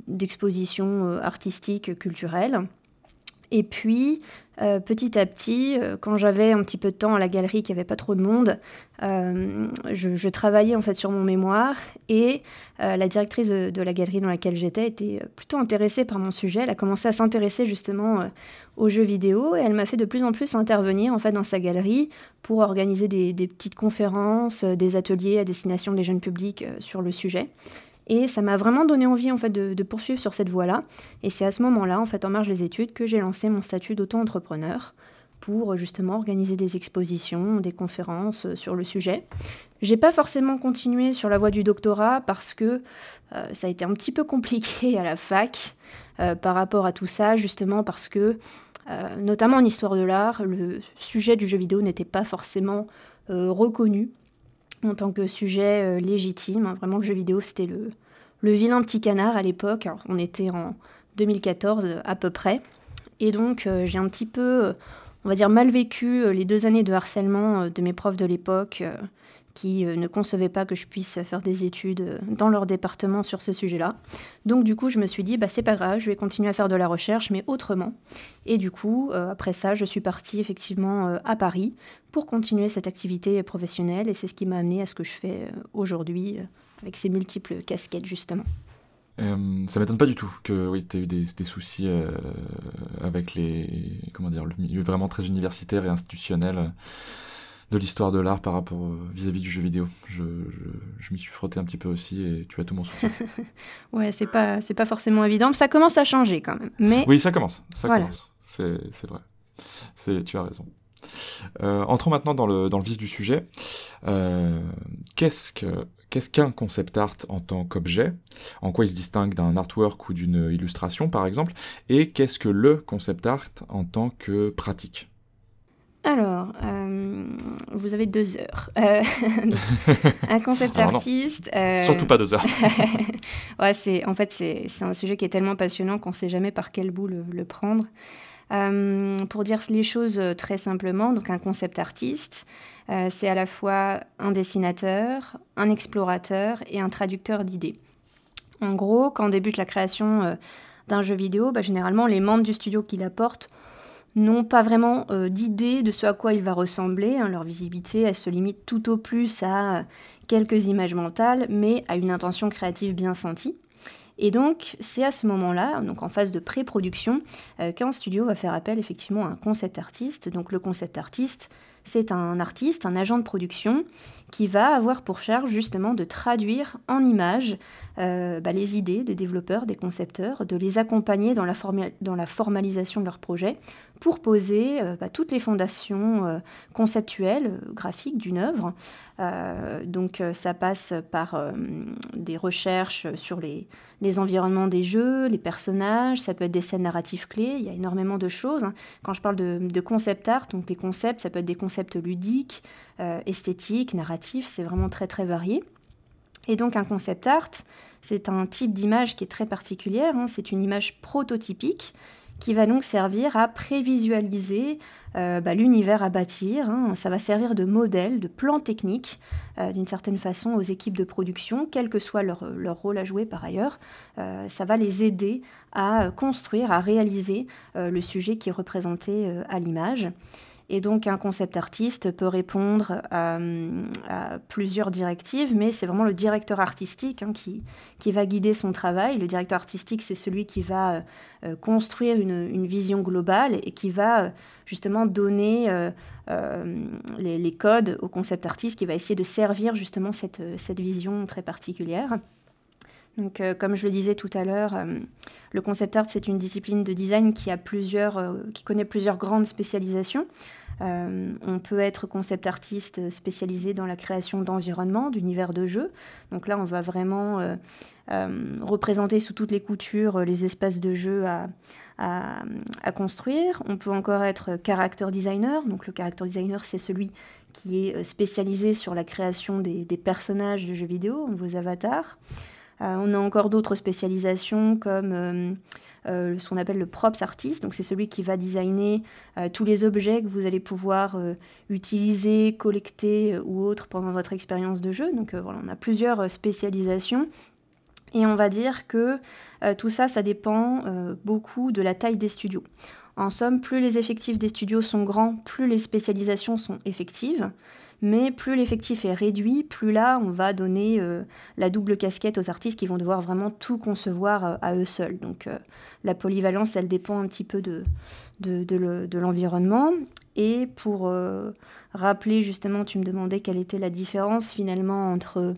d'expositions artistiques, culturelles. Et puis, euh, petit à petit, euh, quand j'avais un petit peu de temps à la galerie, qu'il n'y avait pas trop de monde, euh, je, travaillais en fait sur mon mémoire et la directrice de, la galerie dans laquelle j'étais était plutôt intéressée par mon sujet. Elle a commencé à s'intéresser justement aux jeux vidéo et elle m'a fait de plus en plus intervenir en fait dans sa galerie pour organiser des, des petites conférences, des ateliers à destination des jeunes publics sur le sujet. Et ça m'a vraiment donné envie en fait de, poursuivre sur cette voie-là. Et c'est à ce moment-là, en fait, en marge des études, que j'ai lancé mon statut d'auto-entrepreneur pour justement organiser des expositions, des conférences euh, sur le sujet. J'ai pas forcément continué sur la voie du doctorat parce que euh, ça a été un petit peu compliqué à la fac euh, par rapport à tout ça, justement parce que, notamment en histoire de l'art, le sujet du jeu vidéo n'était pas forcément reconnu en tant que sujet euh, légitime. Hein. Vraiment, le jeu vidéo, c'était le, le vilain petit canard à l'époque. On était en 2014 à peu près. Et donc, euh, j'ai un petit peu, euh, on va dire, mal vécu les deux années de harcèlement de mes profs de l'époque qui ne concevaient pas que je puisse faire des études dans leur département sur ce sujet-là. Donc du coup, je me suis dit, bah, c'est pas grave, je vais continuer à faire de la recherche, mais autrement. Et du coup, après ça, je suis partie effectivement à Paris pour continuer cette activité professionnelle et c'est ce qui m'a amené à ce que je fais euh, aujourd'hui euh, avec ces multiples casquettes justement. Euh, ça m'étonne pas du tout que oui, tu aies eu des, soucis avec les, comment dire, le milieu vraiment très universitaire et institutionnel de l'histoire de l'art par rapport vis-à-vis du jeu vidéo. Je, je, m'y suis frotté un petit peu aussi et tu as tout mon soutien. <laughs> ouais, c'est pas, c'est pas forcément évident, mais ça commence à changer quand même. Mais... Oui, ça commence, ça commence. C'est, c'est vrai. C'est, tu as raison. Euh, entrons maintenant dans le, dans le vif du sujet. Euh, qu'est-ce que qu'est-ce qu'un concept art en tant qu'objet? En quoi il se distingue d'un artwork ou d'une illustration, par exemple? Et qu'est-ce que le concept art en tant que pratique? Alors, euh, vous avez deux heures. <laughs> <laughs> un concept artiste. Surtout pas deux heures. <laughs> ouais, c'est en fait c'est un sujet qui est tellement passionnant qu'on ne sait jamais par quel bout le prendre. Euh, pour dire les choses euh, très simplement, donc un concept artiste, euh, c'est à la fois un dessinateur, un explorateur et un traducteur d'idées. En gros, quand débute la création d'un jeu vidéo, bah, généralement les membres du studio qui l'apportent n'ont pas vraiment d'idée de ce à quoi il va ressembler. Hein. leur visibilité, elle se limite tout au plus à quelques images mentales, mais à une intention créative bien sentie. Et donc, c'est à ce moment-là, en phase de pré-production, euh, qu'un studio va faire appel effectivement à un concept artiste. Donc, le concept artiste, c'est un artiste, un agent de production qui va avoir pour charge justement de traduire en images euh, bah, les idées des développeurs, des concepteurs, de les accompagner dans la formalisation de leur projet pour poser euh, bah, toutes les fondations euh, conceptuelles, graphiques d'une œuvre. donc ça passe par des recherches sur les, les, environnements des jeux, les personnages, ça peut être des scènes narratives clés, il y a énormément de choses. Hein. Quand je parle de, concept art, donc des concepts, ça peut être des concepts ludiques, esthétiques, narratifs, c'est vraiment très très varié. Et donc un concept art, c'est un type d'image qui est très particulière, hein. c'est une image prototypique qui va donc servir à prévisualiser euh, bah, l'univers à bâtir. Hein. Ça va servir de modèle, de plan technique, euh, d'une certaine façon, aux équipes de production, quel que soit leur, rôle à jouer par ailleurs. Euh, ça va les aider à construire, à réaliser le sujet qui est représenté à l'image. Et donc un concept artiste peut répondre à, plusieurs directives, mais c'est vraiment le directeur artistique hein, qui, qui va guider son travail. Le directeur artistique, c'est celui qui va euh, construire une, vision globale et qui va euh, justement donner euh, les, codes au concept artiste, qui va essayer de servir justement cette, cette vision très particulière. Donc, comme je le disais tout à l'heure, le concept art, c'est une discipline de design qui, a plusieurs, qui connaît plusieurs grandes spécialisations. Euh, on peut être concept artiste spécialisé dans la création d'environnements, d'univers de jeu. Donc là, on va vraiment euh, euh, représenter sous toutes les coutures les espaces de jeu à, construire. On peut encore être character designer. Donc le character designer, c'est celui qui est spécialisé sur la création des, des personnages de jeux vidéo, vos avatars. on a encore d'autres spécialisations comme euh, ce qu'on appelle le props artist. Donc c'est celui qui va designer euh, tous les objets que vous allez pouvoir euh, utiliser, collecter ou autres pendant votre expérience de jeu. Donc voilà, on a plusieurs spécialisations. Et on va dire que tout ça, ça dépend beaucoup de la taille des studios. En somme, plus les effectifs des studios sont grands, plus les spécialisations sont effectives mais plus l'effectif est réduit, plus là, on va donner euh, la double casquette aux artistes qui vont devoir vraiment tout concevoir euh, à eux seuls. Donc euh, la polyvalence, elle dépend un petit peu de, de, l'environnement. Et pour rappeler, justement, tu me demandais quelle était la différence finalement entre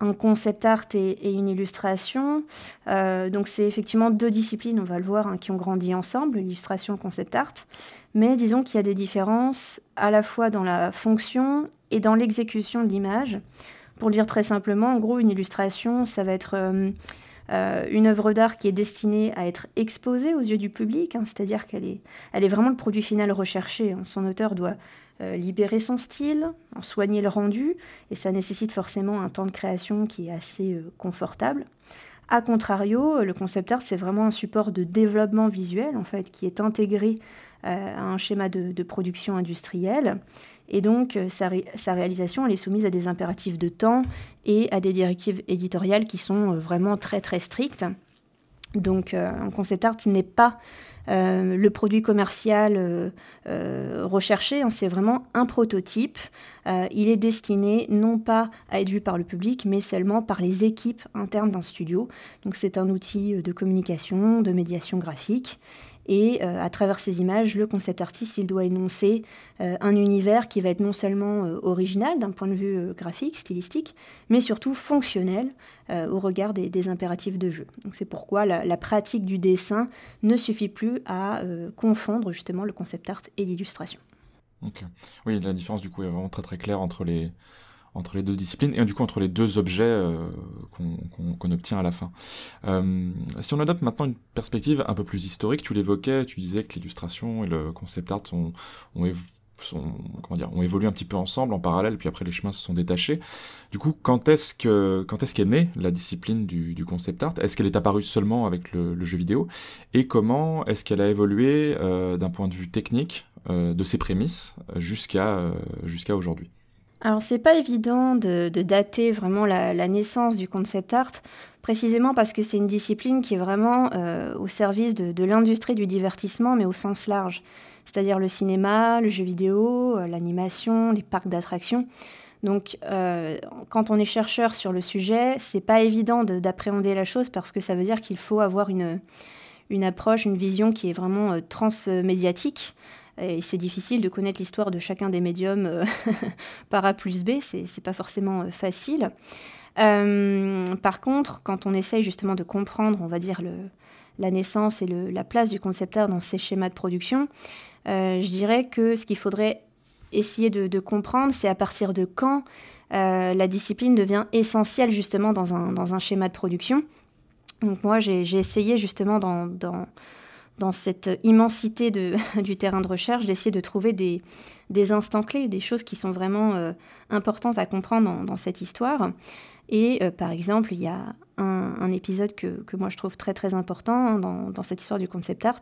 un concept art et, une illustration. donc c'est effectivement deux disciplines, on va le voir, hein, qui ont grandi ensemble, l'illustration concept art. Mais disons qu'il y a des différences à la fois dans la fonction et dans l'exécution de l'image. Pour le dire très simplement, en gros, une illustration, ça va être euh, euh, une œuvre d'art qui est destinée à être exposée aux yeux du public, hein, c'est-à-dire qu'elle est, elle est vraiment le produit final recherché. Hein. Son auteur doit euh, libérer son style, en soigner le rendu, et ça nécessite forcément un temps de création qui est assez confortable. A contrario, le concept art, c'est vraiment un support de développement visuel, en fait, qui est intégré euh, à un schéma de, production industrielle. Et donc, euh, sa, réalisation, elle est soumise à des impératifs de temps et à des directives éditoriales qui sont euh, vraiment très, très strictes. Donc, un concept art n'est pas le produit commercial recherché, hein, c'est vraiment un prototype. il est destiné non pas à être vu par le public, mais seulement par les équipes internes d'un studio. Donc c'est un outil de communication, de médiation graphique. Et euh, à travers ces images, le concept artiste, il doit énoncer euh, un univers qui va être non seulement euh, original d'un point de vue graphique, stylistique, mais surtout fonctionnel au regard des, impératifs de jeu. C'est pourquoi la, pratique du dessin ne suffit plus à confondre justement le concept art et l'illustration. Oui, la différence du coup est vraiment très très claire entre les, entre les deux disciplines et du coup entre les deux objets euh, qu'on obtient à la fin. Euh, si on adopte maintenant une perspective un peu plus historique, tu l'évoquais, tu disais que l'illustration et le concept art ont, ont, comment dire, ont évolué un petit peu ensemble en parallèle, puis après les chemins se sont détachés. Du coup, quand est-ce que quand est-ce qu'est née la discipline du, du concept art? Est-ce qu'elle est apparue seulement avec le, le jeu vidéo? Et comment est-ce qu'elle a évolué euh, d'un point de vue technique euh, de ses prémices jusqu'à euh, jusqu'à aujourd'hui? Alors c'est pas évident de, dater vraiment la, naissance du concept art, précisément parce que c'est une discipline qui est vraiment euh, au service de, l'industrie du divertissement, mais au sens large. C'est-à-dire le cinéma, le jeu vidéo, euh, l'animation, les parcs d'attractions. Donc euh, quand on est chercheur sur le sujet, c'est pas évident d'appréhender la chose parce que ça veut dire qu'il faut avoir une, une approche, une vision qui est vraiment transmédiatique. Et c'est difficile de connaître l'histoire de chacun des médiums euh, <laughs> par A plus B, c'est pas forcément euh, facile. Euh, par contre, quand on essaye justement de comprendre, on va dire, la naissance et la place du concept art dans ces schémas de production, je dirais que ce qu'il faudrait essayer de, comprendre, c'est à partir de quand la discipline devient essentielle justement dans un, schéma de production. Donc moi, j'ai essayé justement dans dans cette immensité <laughs> du terrain de recherche, d'essayer de trouver des, instants clés, des choses qui sont vraiment euh, importantes à comprendre dans, cette histoire. Et euh, par exemple, il y a un, épisode que, moi je trouve très très important dans, cette histoire du concept art,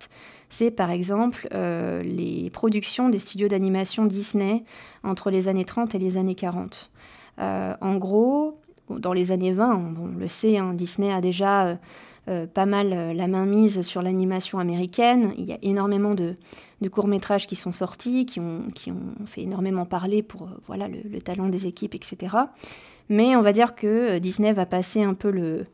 c'est par exemple euh, les productions des studios d'animation Disney entre les années 30 et les années 40. en gros, dans les années 20, on, le sait, hein, Disney a déjà pas mal euh, la main mise sur l'animation américaine. Il y a énormément de, courts-métrages qui sont sortis, qui ont, fait énormément parler pour euh, voilà, le, talent des équipes, etc. Mais on va dire que Disney va passer un peu le,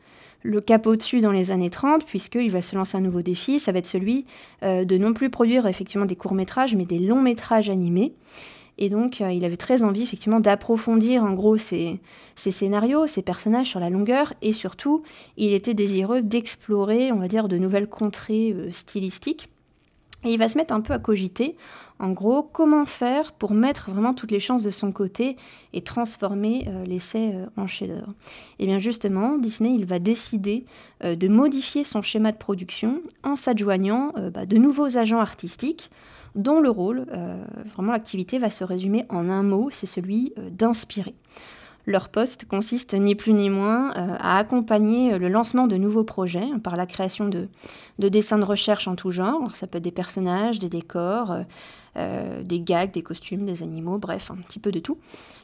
le cap au-dessus dans les années 30, puisqu'il va se lancer un nouveau défi, ça va être celui de non plus produire effectivement des courts-métrages, mais des longs-métrages animés. Et donc, euh, il avait très envie, effectivement, d'approfondir, en gros, ses, scénarios, ses personnages sur la longueur. Et surtout, il était désireux d'explorer, on va dire, de nouvelles contrées euh, stylistiques. Et il va se mettre un peu à cogiter, en gros, comment faire pour mettre vraiment toutes les chances de son côté et transformer euh, l'essai en chef-d'œuvre. Et bien justement, Disney, il va décider de modifier son schéma de production en s'adjoignant bah, de nouveaux agents artistiques dont le rôle, euh, vraiment l'activité va se résumer en un mot, c'est celui euh, d'inspirer. Leur poste consiste ni plus ni moins euh, à accompagner le lancement de nouveaux projets par la création de, dessins de recherche en tout genre. ça peut être des personnages, des décors, des gags, des costumes, des animaux, bref, un petit peu de tout.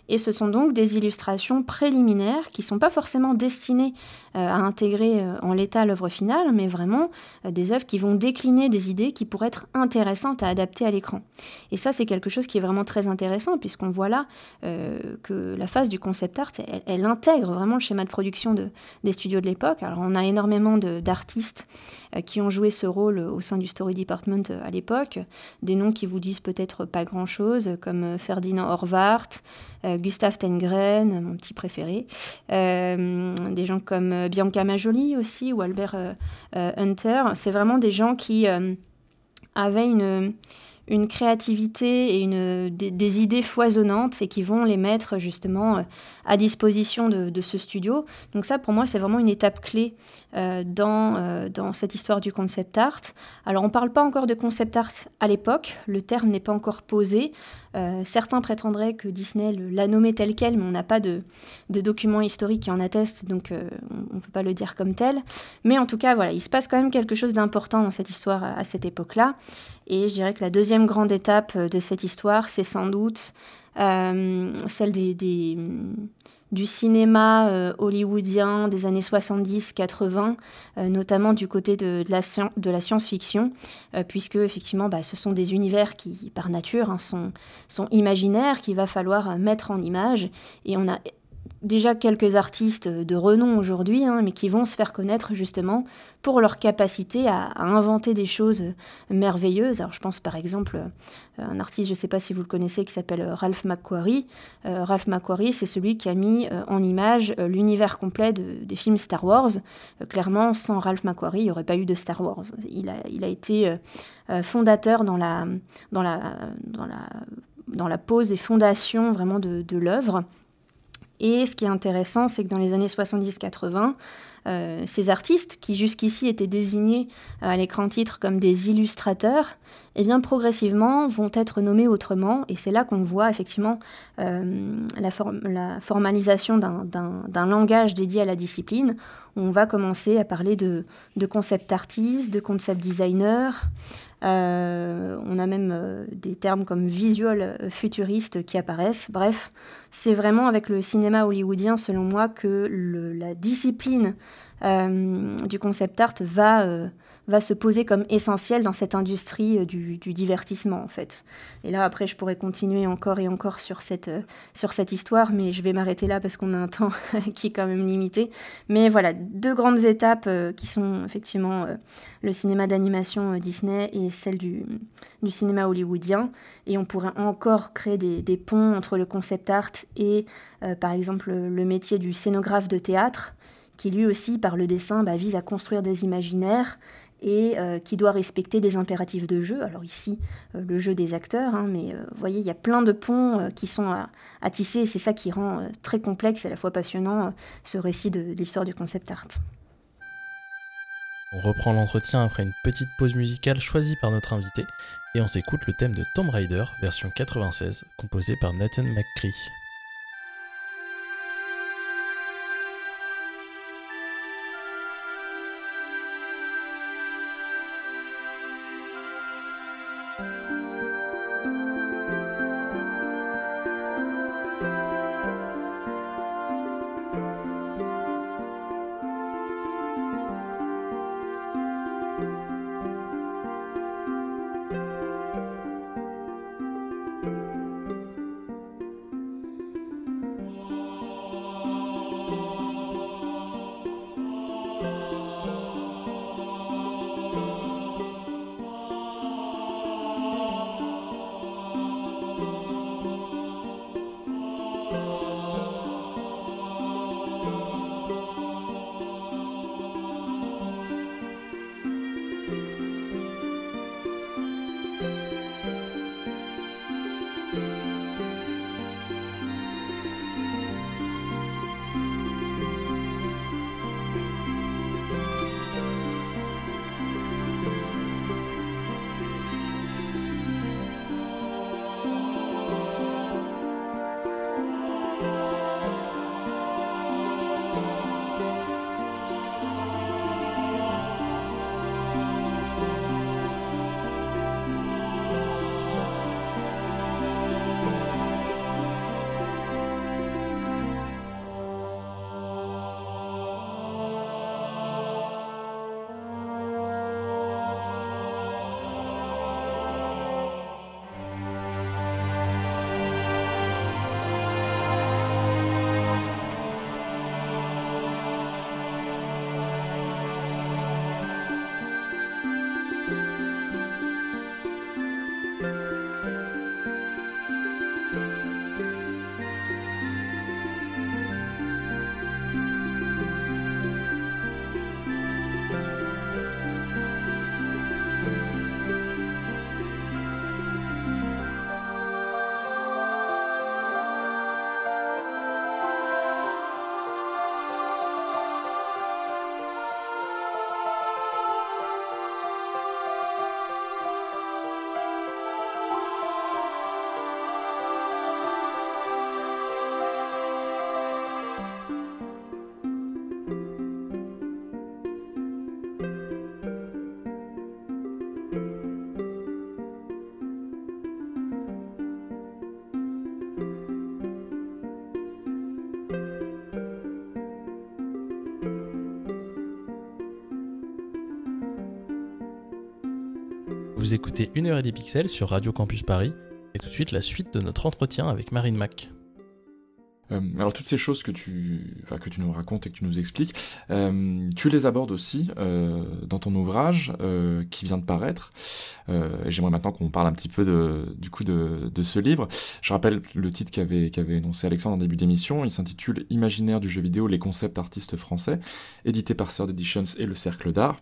Et ce sont donc des illustrations préliminaires qui ne sont pas forcément destinées euh, à intégrer euh, en l'état l'œuvre finale, mais vraiment euh, des œuvres qui vont décliner des idées qui pourraient être intéressantes à adapter à l'écran. Et ça, c'est quelque chose qui est vraiment très intéressant, puisqu'on voit là que la phase du concept art, elle, intègre vraiment le schéma de production de, des studios de l'époque. Alors, on a énormément d'artistes qui ont joué ce rôle au sein du Story Department à l'époque, des noms qui vous disent peut-être pas grand-chose, comme Ferdinand Horvath, Gustave Tengren, mon petit préféré, euh, des gens comme euh, Bianca Majoli aussi ou Albert Hunter. C'est vraiment des gens qui avaient une une créativité et une, des, idées foisonnantes et qui vont les mettre justement à disposition de, ce studio. Donc ça, pour moi, c'est vraiment une étape clé dans, dans cette histoire du concept art. Alors, on ne parle pas encore de concept art à l'époque, le terme n'est pas encore posé. Euh, certains prétendraient que Disney l'a nommé tel quel, mais on n'a pas de, documents historiques qui en attestent, donc euh, on ne peut pas le dire comme tel. Mais en tout cas, voilà, il se passe quand même quelque chose d'important dans cette histoire à, cette époque-là. Et je dirais que la deuxième grande étape euh, de cette histoire, c'est sans doute celle des, du cinéma euh, hollywoodien des années 70-80, euh, notamment du côté de, de la, la science-fiction, euh, puisque effectivement bah, ce sont des univers qui, par nature, hein, sont, sont imaginaires, qu'il va falloir mettre en image. Et on a déjà quelques artistes de renom aujourd'hui, hein, mais qui vont se faire connaître justement pour leur capacité à, inventer des choses merveilleuses. Alors je pense par exemple à un artiste, je ne sais pas si vous le connaissez, qui s'appelle Ralph McQuarrie. Ralph McQuarrie, c'est celui qui a mis en image l'univers complet des films Star Wars. clairement, sans Ralph McQuarrie, il n'y aurait pas eu de Star Wars. Il a, il a été fondateur dans la, dans la, dans la dans la pose et fondation vraiment de l'œuvre. Et ce qui est intéressant, c'est que dans les années 70-80, euh, ces artistes, qui jusqu'ici étaient désignés à l'écran titre comme des illustrateurs, eh bien progressivement vont être nommés autrement. Et c'est là qu'on voit effectivement euh, la, la, formalisation d'un langage dédié à la discipline. on va commencer à parler de, de concept artiste, de concept designer, euh, on a même euh, des termes comme visual euh, futuriste qui apparaissent. Bref, c'est vraiment avec le cinéma hollywoodien, selon moi, que la discipline du concept art va va se poser comme essentiel dans cette industrie euh, du, divertissement en fait. Et là après je pourrais continuer encore et encore sur cette, euh, sur cette histoire, mais je vais m'arrêter là parce qu'on a un <laughs> temps qui est quand même limité. Mais voilà, deux grandes étapes euh, qui sont effectivement le cinéma d'animation Disney et celle du, du, cinéma hollywoodien. Et on pourrait encore créer des, ponts entre le concept art et par exemple le métier du scénographe de théâtre qui lui aussi, par le dessin, bah, vise à construire des imaginaires, et euh, qui doit respecter des impératifs de jeu. Alors ici, euh, le jeu des acteurs, hein, mais euh, vous voyez, il y a plein de ponts qui sont à, tisser, et c'est ça qui rend très complexe et à la fois passionnant ce récit de, l'histoire du concept art. On reprend l'entretien après une petite pause musicale choisie par notre invité, et on s'écoute le thème de Tomb Raider, version 96, composé par Nathan McCree. Vous écoutez Une heure et des pixels sur Radio Campus Paris, et tout de suite la suite de notre entretien avec Marine Mac. Euh, alors toutes ces choses que tu, que tu nous racontes et que tu nous expliques, euh, tu les abordes aussi euh, dans ton ouvrage qui vient de paraître. J'aimerais maintenant qu'on parle un petit peu de, du coup de, ce livre. Je rappelle le titre qu'avait énoncé Alexandre en début d'émission. Il s'intitule Imaginaire du jeu vidéo, les concepts artistes français, édité par Third Editions et le Cercle d'Art.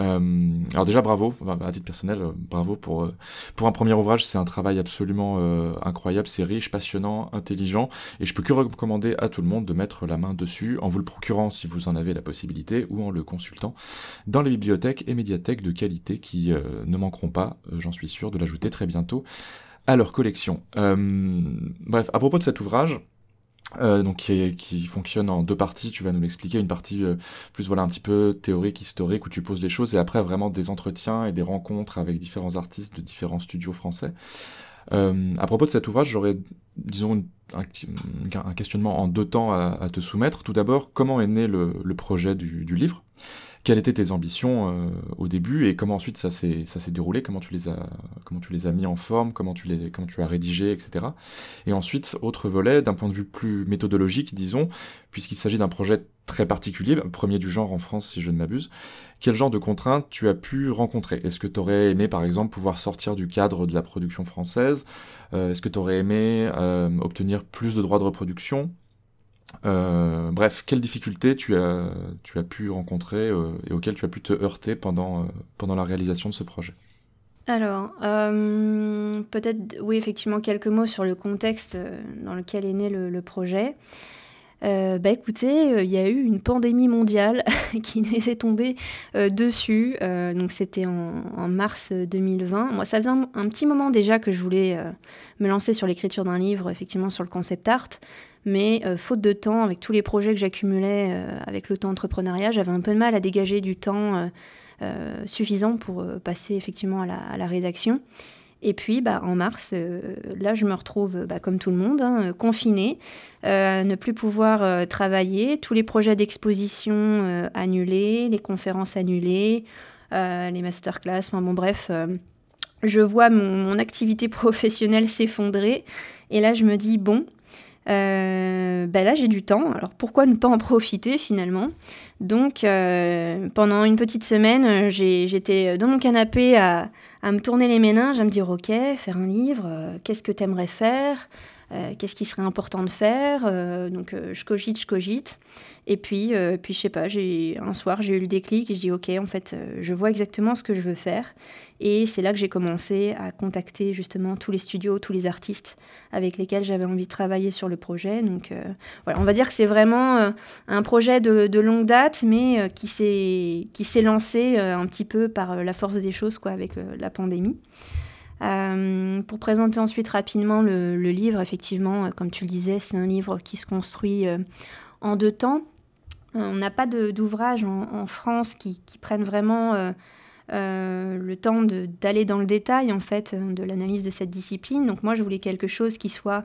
Euh, alors déjà bravo, à titre personnel, euh, bravo pour euh, pour un premier ouvrage, c'est un travail absolument euh, incroyable, c'est riche, passionnant, intelligent, et je peux que recommander à tout le monde de mettre la main dessus en vous le procurant si vous en avez la possibilité ou en le consultant dans les bibliothèques et médiathèques de qualité qui ne manqueront pas, j'en suis sûr, de l'ajouter très bientôt à leur collection. bref, à propos de cet ouvrage. Euh, donc qui, qui, fonctionne en deux parties, tu vas nous l'expliquer, une partie euh, plus voilà un petit peu théorique, historique, où tu poses les choses, et après vraiment des entretiens et des rencontres avec différents artistes de différents studios français. Euh, à propos de cet ouvrage, j'aurais, disons, un, un, questionnement en deux temps à, à te soumettre. Tout d'abord, comment est né le, le projet du, du livre? Quelles étaient tes ambitions euh, au début et comment ensuite ça s'est déroulé, comment tu les as comment mis en forme, comment tu les as rédigé, etc. Et ensuite autre volet d'un point de vue plus méthodologique, disons, puisqu'il s'agit d'un projet très particulier, premier du genre en France si je ne m'abuse. Quel genre de contraintes tu as pu rencontrer? Est-ce que tu aurais aimé par exemple pouvoir sortir du cadre de la production française? Euh, Est-ce que tu aurais aimé euh, obtenir plus de droits de reproduction? Euh, bref, quelles difficultés tu as, tu as pu rencontrer euh, et auxquelles tu as pu te heurter pendant, euh, pendant la réalisation de ce projet? Alors, peut-être, oui, effectivement, quelques mots sur le contexte dans lequel est né le, projet. Bah écoutez, il y a eu une pandémie mondiale <laughs> qui nous est tombée dessus. Donc c'était en, mars 2020. Moi, ça faisait un, petit moment déjà que je voulais me lancer sur l'écriture d'un livre, effectivement sur le concept art. Mais faute de temps, avec tous les projets que j'accumulais avec l'auto-entrepreneuriat, j'avais un peu de mal à dégager du temps suffisant pour passer effectivement à la, rédaction. Et puis, bah, en mars, euh, là, je me retrouve, bah, comme tout le monde, hein, confinée, euh, ne plus pouvoir euh, travailler, tous les projets d'exposition euh, annulés, les conférences annulées, euh, les masterclass, bon, bref, je vois mon activité <laughs> professionnelle s'effondrer. Et là, je me dis, bon, euh, ben là j'ai du temps, alors pourquoi ne pas en profiter finalement? Donc euh, pendant une petite semaine, j'étais dans mon canapé à, me tourner les méninges, à me dire ok, faire un livre, euh, qu'est-ce que t'aimerais faire? euh, qu'est-ce qui serait important de faire euh, Donc euh, je cogite, je cogite. Et puis, puis je sais pas, un soir j'ai eu le déclic et je dis ok, en fait, je vois exactement ce que je veux faire. Et c'est là que j'ai commencé à contacter justement tous les studios, tous les artistes avec lesquels j'avais envie de travailler sur le projet. Donc voilà, on va dire que c'est vraiment un projet de, longue date, mais qui s'est lancé un petit peu par la force des choses quoi, avec la pandémie. Euh, pour présenter ensuite rapidement le, livre, effectivement, euh, comme tu le disais, c'est un livre qui se construit euh, en deux temps. On n'a pas d'ouvrage en, France qui, qui prennent vraiment le temps d'aller dans le détail en fait de l'analyse de cette discipline. Donc moi, je voulais quelque chose qui soit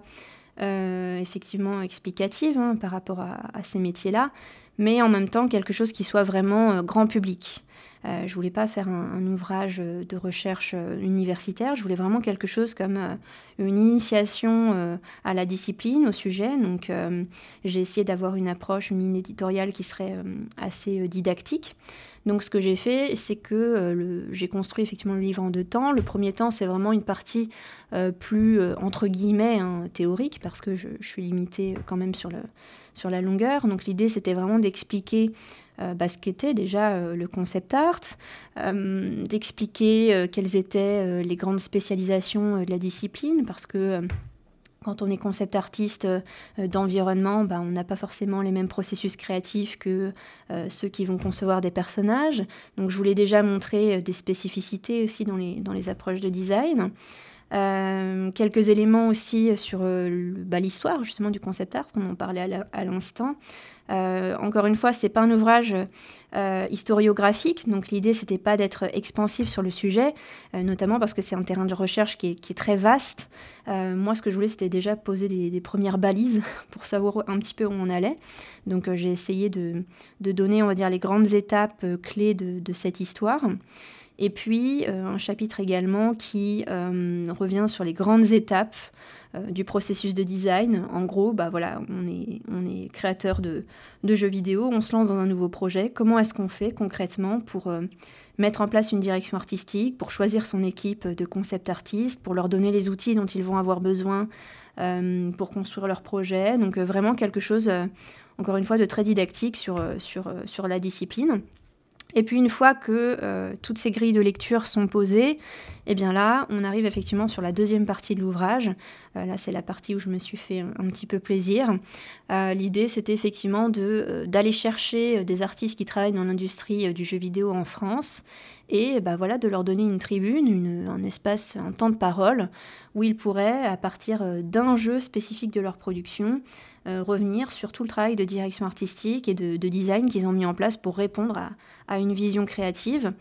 effectivement explicatif hein, par rapport à ces métiers-là, mais en même temps quelque chose qui soit vraiment grand public. Euh, je voulais pas faire un, ouvrage de recherche universitaire, je voulais vraiment quelque chose comme euh, une initiation euh, à la discipline, au sujet. Donc j'ai essayé d'avoir une approche, une ligne éditoriale qui serait assez didactique. Donc ce que j'ai fait, c'est que euh, j'ai construit effectivement le livre en deux temps. Le premier temps, c'est vraiment une partie euh, plus, euh, entre guillemets, hein, théorique, parce que je, je, suis limitée quand même sur, le, sur la longueur. Donc l'idée, c'était vraiment d'expliquer euh, bah, ce qu'était déjà euh, le concept art, euh, d'expliquer quelles étaient les grandes spécialisations de la discipline, parce que quand on est concept artiste euh, d'environnement, ben, on n'a pas forcément les mêmes processus créatifs que euh, ceux qui vont concevoir des personnages. Donc je voulais déjà montrer des spécificités aussi dans les, dans les approches de design. Euh, quelques éléments aussi sur euh, bah, l'histoire justement du concept art, on en parlait à l'instant. Euh, encore une fois, c'est pas un ouvrage historiographique, donc l'idée c'était pas d'être expansif sur le sujet, notamment parce que c'est un terrain de recherche qui est, très vaste. Moi, ce que je voulais, c'était déjà poser des, premières balises <laughs> pour savoir un petit peu où on allait. Donc j'ai essayé de, donner, on va dire, les grandes étapes clés de cette histoire. Et puis euh, un chapitre également qui euh, revient sur les grandes étapes du processus de design. En gros, bah voilà, on est, créateur de, jeux vidéo, on se lance dans un nouveau projet. Comment est-ce qu'on fait concrètement pour mettre en place une direction artistique, pour choisir son équipe de concept artistes, pour leur donner les outils dont ils vont avoir besoin pour construire leur projet? Donc vraiment quelque chose, encore une fois, de très didactique sur la discipline. Et puis une fois que euh, toutes ces grilles de lecture sont posées, eh bien là, on arrive effectivement sur la deuxième partie de l'ouvrage. Euh, là, c'est la partie où je me suis fait un, petit peu plaisir. Euh, l'idée, c'était effectivement de, d'aller chercher des artistes qui travaillent dans l'industrie du jeu vidéo en France et bah, voilà, de leur donner une tribune, une, un espace, un temps de parole où ils pourraient, à partir d'un jeu spécifique de leur production, euh, revenir sur tout le travail de direction artistique et de, design qu'ils ont mis en place pour répondre à, une vision créative.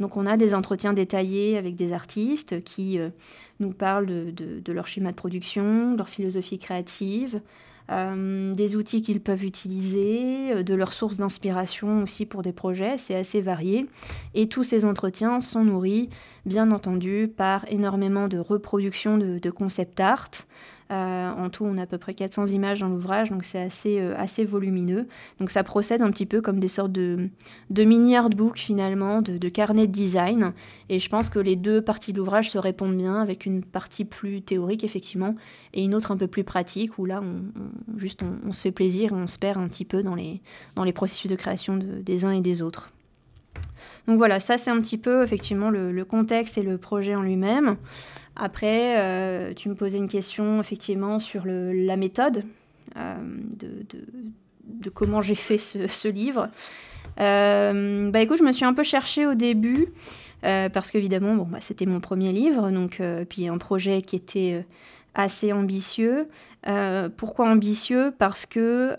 Donc on a des entretiens détaillés avec des artistes qui euh, nous parlent de, leur schéma de production, de leur philosophie créative, euh, des outils qu'ils peuvent utiliser, de leurs sources d'inspiration aussi pour des projets, c'est assez varié. Et tous ces entretiens sont nourris, bien entendu, par énormément de reproductions de, de concept art, euh, en tout, on a à peu près 400 images dans l'ouvrage, donc c'est assez, euh, assez volumineux. Donc ça procède un petit peu comme des sortes de, de mini artbooks finalement, de, de carnets de design. Et je pense que les deux parties de l'ouvrage se répondent bien, avec une partie plus théorique effectivement, et une autre un peu plus pratique, où là, on, juste on, se fait plaisir on se perd un petit peu dans les, dans les processus de création des uns et des autres. Donc voilà, ça c'est un petit peu effectivement le, contexte et le projet en lui-même. Après, euh, tu me posais une question effectivement sur la méthode euh, de, comment j'ai fait ce, livre. Euh, bah écoute, je me suis un peu cherchée au début parce qu'évidemment, bon, bah, c'était mon premier livre, donc puis un projet qui était assez ambitieux. pourquoi ambitieux? Parce que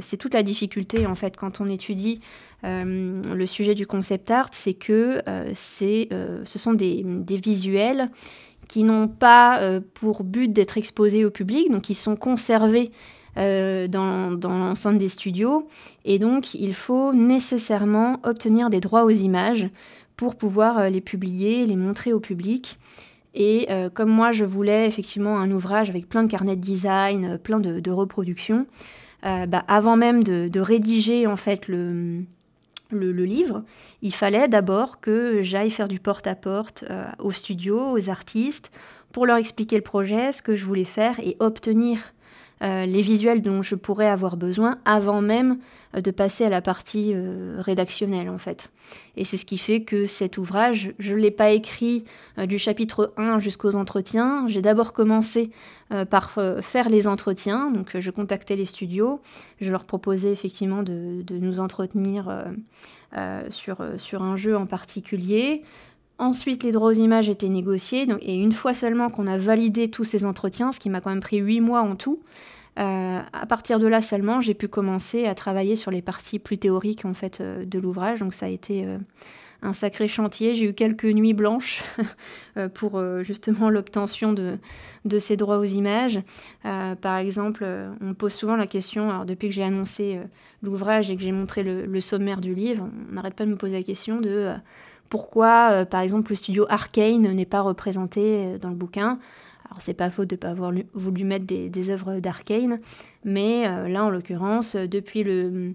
c'est toute la difficulté en fait quand on étudie le sujet du concept art, c'est que c'est, ce sont des, visuels qui n'ont pas euh, pour but d'être exposés au public, donc qui sont conservés euh, dans, l'enceinte des studios. Et donc, il faut nécessairement obtenir des droits aux images pour pouvoir euh, les publier, les montrer au public. Et comme moi, je voulais effectivement un ouvrage avec plein de carnets de design, plein de, de reproductions, bah, avant même de, de, rédiger en fait le, le, livre, il fallait d'abord que j'aille faire du porte-à-porte euh, aux studios, aux artistes, pour leur expliquer le projet, ce que je voulais faire et obtenir euh, les visuels dont je pourrais avoir besoin avant même euh, de passer à la partie euh, rédactionnelle en fait. Et c'est ce qui fait que cet ouvrage, je ne l'ai pas écrit du chapitre 1 jusqu'aux entretiens. J'ai d'abord commencé par faire les entretiens, donc je contactais les studios, je leur proposais effectivement de, de nous entretenir sur, sur un jeu en particulier. Ensuite, les droits aux images étaient négociés, et une fois seulement qu'on a validé tous ces entretiens, ce qui m'a quand même pris huit mois en tout, euh, à partir de là seulement, j'ai pu commencer à travailler sur les parties plus théoriques en fait euh, de l'ouvrage. Donc ça a été euh, un sacré chantier. J'ai eu quelques nuits blanches <laughs> pour justement <laughs> l'obtention de, ces droits aux images. par exemple, on me pose souvent la question, alors depuis que j'ai annoncé l'ouvrage et que j'ai montré le, sommaire du livre, on n'arrête pas de me poser la question de pourquoi, euh, par exemple, le studio Arkane n'est pas représenté euh, dans le bouquin. Alors, c'est pas faute de ne pas avoir voulu mettre des, œuvres d'Arkane, mais euh, là, en l'occurrence, depuis le,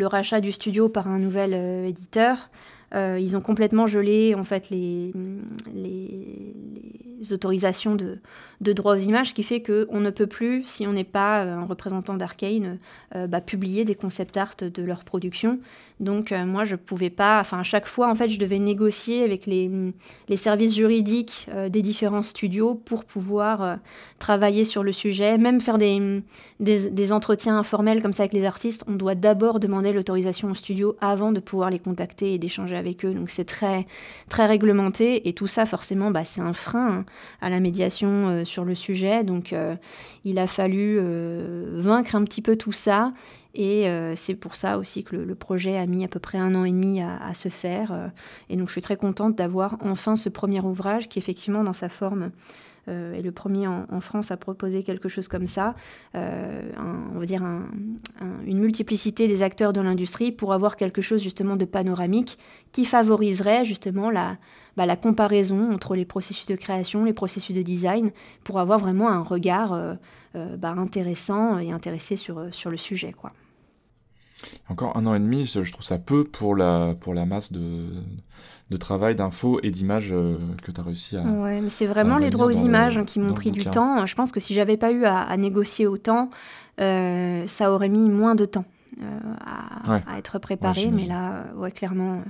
rachat du studio par un nouvel éditeur, ils ont complètement gelé en fait les, autorisations de, de, droits aux images, ce qui fait qu'on ne peut plus, si on n'est pas un représentant d'Arkane, bah, publier des concept art de leur production. Donc euh, moi, je pouvais pas, enfin à chaque fois, en fait, je devais négocier avec les, les services juridiques euh, des différents studios pour pouvoir euh, travailler sur le sujet, même faire des, des, entretiens informels comme ça avec les artistes. On doit d'abord demander l'autorisation au studio avant de pouvoir les contacter et d'échanger avec eux. Donc c'est très, très réglementé et tout ça, forcément, bah, c'est un frein hein, à la médiation sur le sujet. Donc il a fallu vaincre un petit peu tout ça Et euh, c'est pour ça aussi que le, projet a mis à peu près un an et demi à, se faire. Euh. et donc je suis très contente d'avoir enfin ce premier ouvrage qui effectivement dans sa forme euh, est le premier en, France à proposer quelque chose comme ça, on va dire une multiplicité des acteurs de l'industrie pour avoir quelque chose justement de panoramique qui favoriserait justement la, bah, comparaison entre les processus de création, les processus de design, pour avoir vraiment un regard bah, intéressant et intéressé sur, le sujet. quoi. Encore un an et demi, je trouve ça peu pour la masse de, de travail, d'infos et d'images euh, que tu as réussi à. Ouais, mais c'est vraiment les droits aux images hein, qui m'ont pris du temps. Je pense que si j'avais pas eu à, négocier autant, euh, ça aurait mis moins de temps euh, à, être préparé. mais là, ouais, clairement.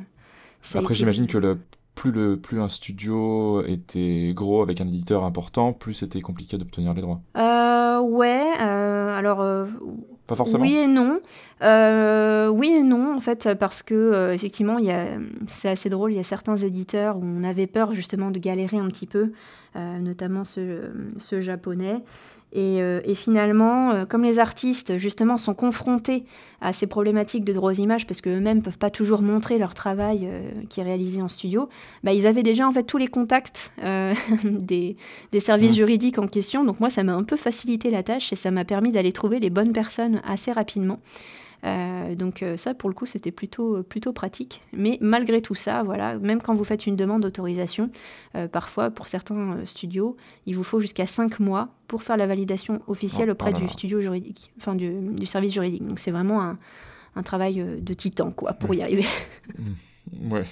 Après, j'imagine que le, plus, le, plus un studio était gros avec un éditeur important, plus c'était compliqué d'obtenir les droits. ouais, alors Oui et non. Euh, oui et non, en fait, parce que euh, effectivement, c'est assez drôle. Il y a certains éditeurs où on avait peur justement de galérer un petit peu, euh, notamment ce japonais. Euh, et, finalement, euh, comme les artistes justement sont confrontés à ces problématiques de droits aux images parce qu'eux-mêmes ne peuvent pas toujours montrer leur travail euh, qui est réalisé en studio, bah, ils avaient déjà en fait tous les contacts <laughs> des, des, services mmh. juridiques en question. Donc moi, ça m'a un peu facilité la tâche et ça m'a permis d'aller trouver les bonnes personnes assez rapidement. Euh, donc euh, ça, pour le coup, c'était plutôt, plutôt pratique. Mais malgré tout ça, voilà, même quand vous faites une demande d'autorisation, euh, parfois, pour certains studios, il vous faut jusqu'à 5 mois pour faire la validation officielle oh, auprès du studio juridique, enfin du, du service juridique. Donc c'est vraiment un, un, travail de titan, quoi, pour y arriver. <laughs> ouais.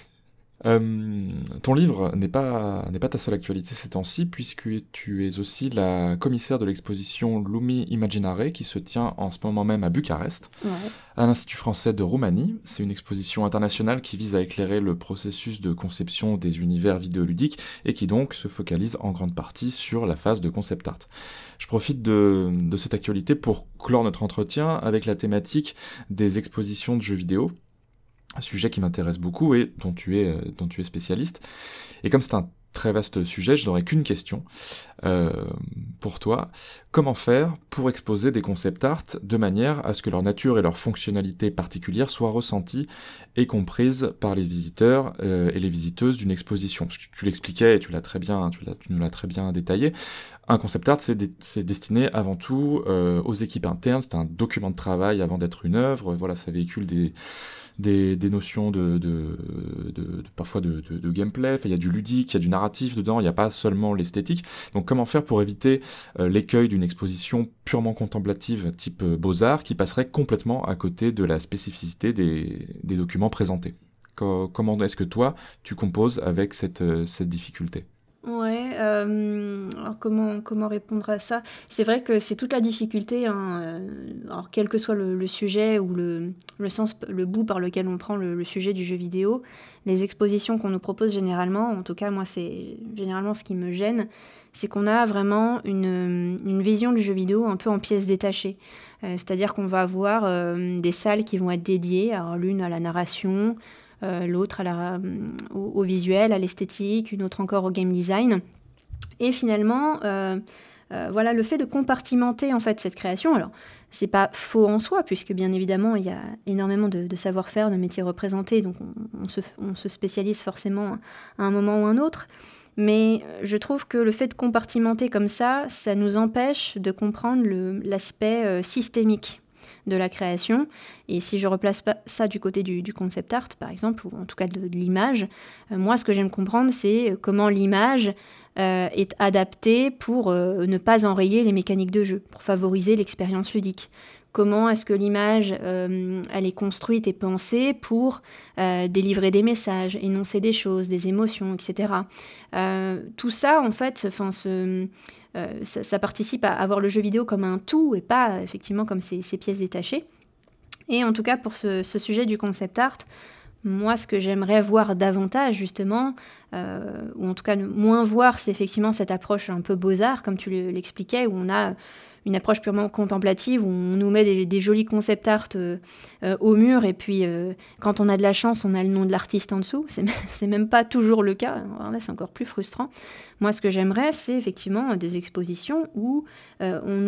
Euh, ton livre n'est pas, n'est pas ta seule actualité ces temps-ci, puisque tu es aussi la commissaire de l'exposition Lumi Imaginare, qui se tient en ce moment même à Bucarest, à l'Institut français de Roumanie. C'est une exposition internationale qui vise à éclairer le processus de conception des univers vidéoludiques et qui donc se focalise en grande partie sur la phase de concept art. Je profite de, de cette actualité pour clore notre entretien avec la thématique des expositions de jeux vidéo, un sujet qui m'intéresse beaucoup et dont tu es, euh, dont tu es spécialiste. Et comme c'est un très vaste sujet, je n'aurais qu'une question euh, pour toi. Comment faire pour exposer des concept art de manière à ce que leur nature et leur fonctionnalité particulière soient ressenties et comprises par les visiteurs euh, et les visiteuses d'une exposition? Parce que tu l'expliquais et tu l'as très bien, tu, tu nous l'as très bien détaillé. Un concept art, c'est destiné avant tout aux équipes internes. C'est un document de travail avant d'être une œuvre. Voilà, ça véhicule des des, des notions de, de, de, parfois de, gameplay, il y a du ludique, il y a du narratif dedans, il n'y a pas seulement l'esthétique. Donc comment faire pour éviter euh, l'écueil d'une exposition purement contemplative type euh, beaux-arts qui passerait complètement à côté de la spécificité des, des documents présentés? Comment est-ce que toi, tu composes avec cette, euh, cette difficulté? Ouais, euh, alors comment, comment répondre à ça? C'est vrai que c'est toute la difficulté, hein, euh, alors quel que soit le, sujet ou le, le, sens, le bout par lequel on prend le, sujet du jeu vidéo, les expositions qu'on nous propose généralement, en tout cas moi c'est généralement ce qui me gêne, c'est qu'on a vraiment une, une, vision du jeu vidéo un peu en pièces détachées. Euh, c'est-à-dire qu'on va avoir des salles qui vont être dédiées, alors l'une à la narration, l'autre euh, au, visuel, à l'esthétique, une autre encore au game design. Et finalement, euh, voilà, le fait de compartimenter en fait cette création, alors c'est pas faux en soi, puisque bien évidemment il y a énormément de, savoir-faire, de métiers représentés, donc on, se, spécialise forcément à un moment ou un autre. Mais je trouve que le fait de compartimenter comme ça, ça nous empêche de comprendre l'aspect systémique de la création. Et si je replace pas ça du côté du, concept art, par exemple, ou en tout cas de, l'image, euh, moi, ce que j'aime comprendre, c'est euh, comment l'image euh, est adaptée pour ne pas enrayer les mécaniques de jeu, pour favoriser l'expérience ludique. Comment est-ce que l'image, elle est construite et pensée pour délivrer des messages, énoncer des choses, des émotions, etc. tout ça, en fait, euh, ça, participe à avoir le jeu vidéo comme un tout et pas effectivement comme ces, pièces détachées. Et en tout cas, pour ce, sujet du concept art, moi, ce que j'aimerais voir davantage, justement, euh, ou en tout cas moins voir, c'est effectivement cette approche un peu beaux-arts, comme tu l'expliquais, où on a une approche purement contemplative où on nous met des, jolis concept art euh, euh, au mur et puis euh, quand on a de la chance, on a le nom de l'artiste en dessous. C'est même pas toujours le cas. Là, c'est encore plus frustrant. Moi, ce que j'aimerais, c'est effectivement des expositions où on,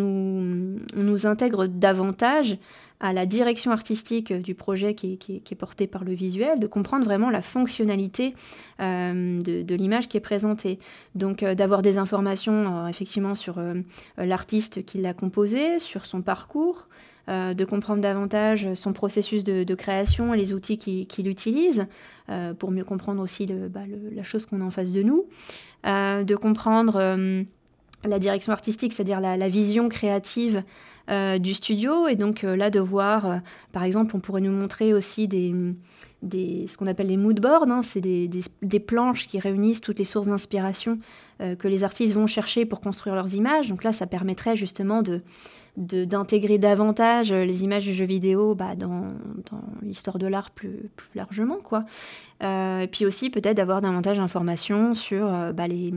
nous, intègre davantage à la direction artistique du projet qui est, porté par le visuel, de comprendre vraiment la fonctionnalité euh, de, l'image qui est présentée. Donc euh, d'avoir des informations effectivement sur l'artiste qui l'a composé, sur son parcours, de comprendre davantage son processus de, création et les outils qu'il utilise, pour mieux comprendre aussi bah, la chose qu'on a en face de nous, de comprendre la direction artistique, c'est-à-dire la, vision créative euh, du studio. Et donc euh, là, de voir, euh, par exemple, on pourrait nous montrer aussi des, des ce qu'on appelle des mood boards. Hein. c'est des, des, planches qui réunissent toutes les sources d'inspiration que les artistes vont chercher pour construire leurs images. Donc là, ça permettrait justement de d'intégrer davantage les images du jeu vidéo bah, dans, dans l'histoire de l'art plus, plus largement. Quoi. et puis aussi peut-être d'avoir davantage d'informations sur bah, les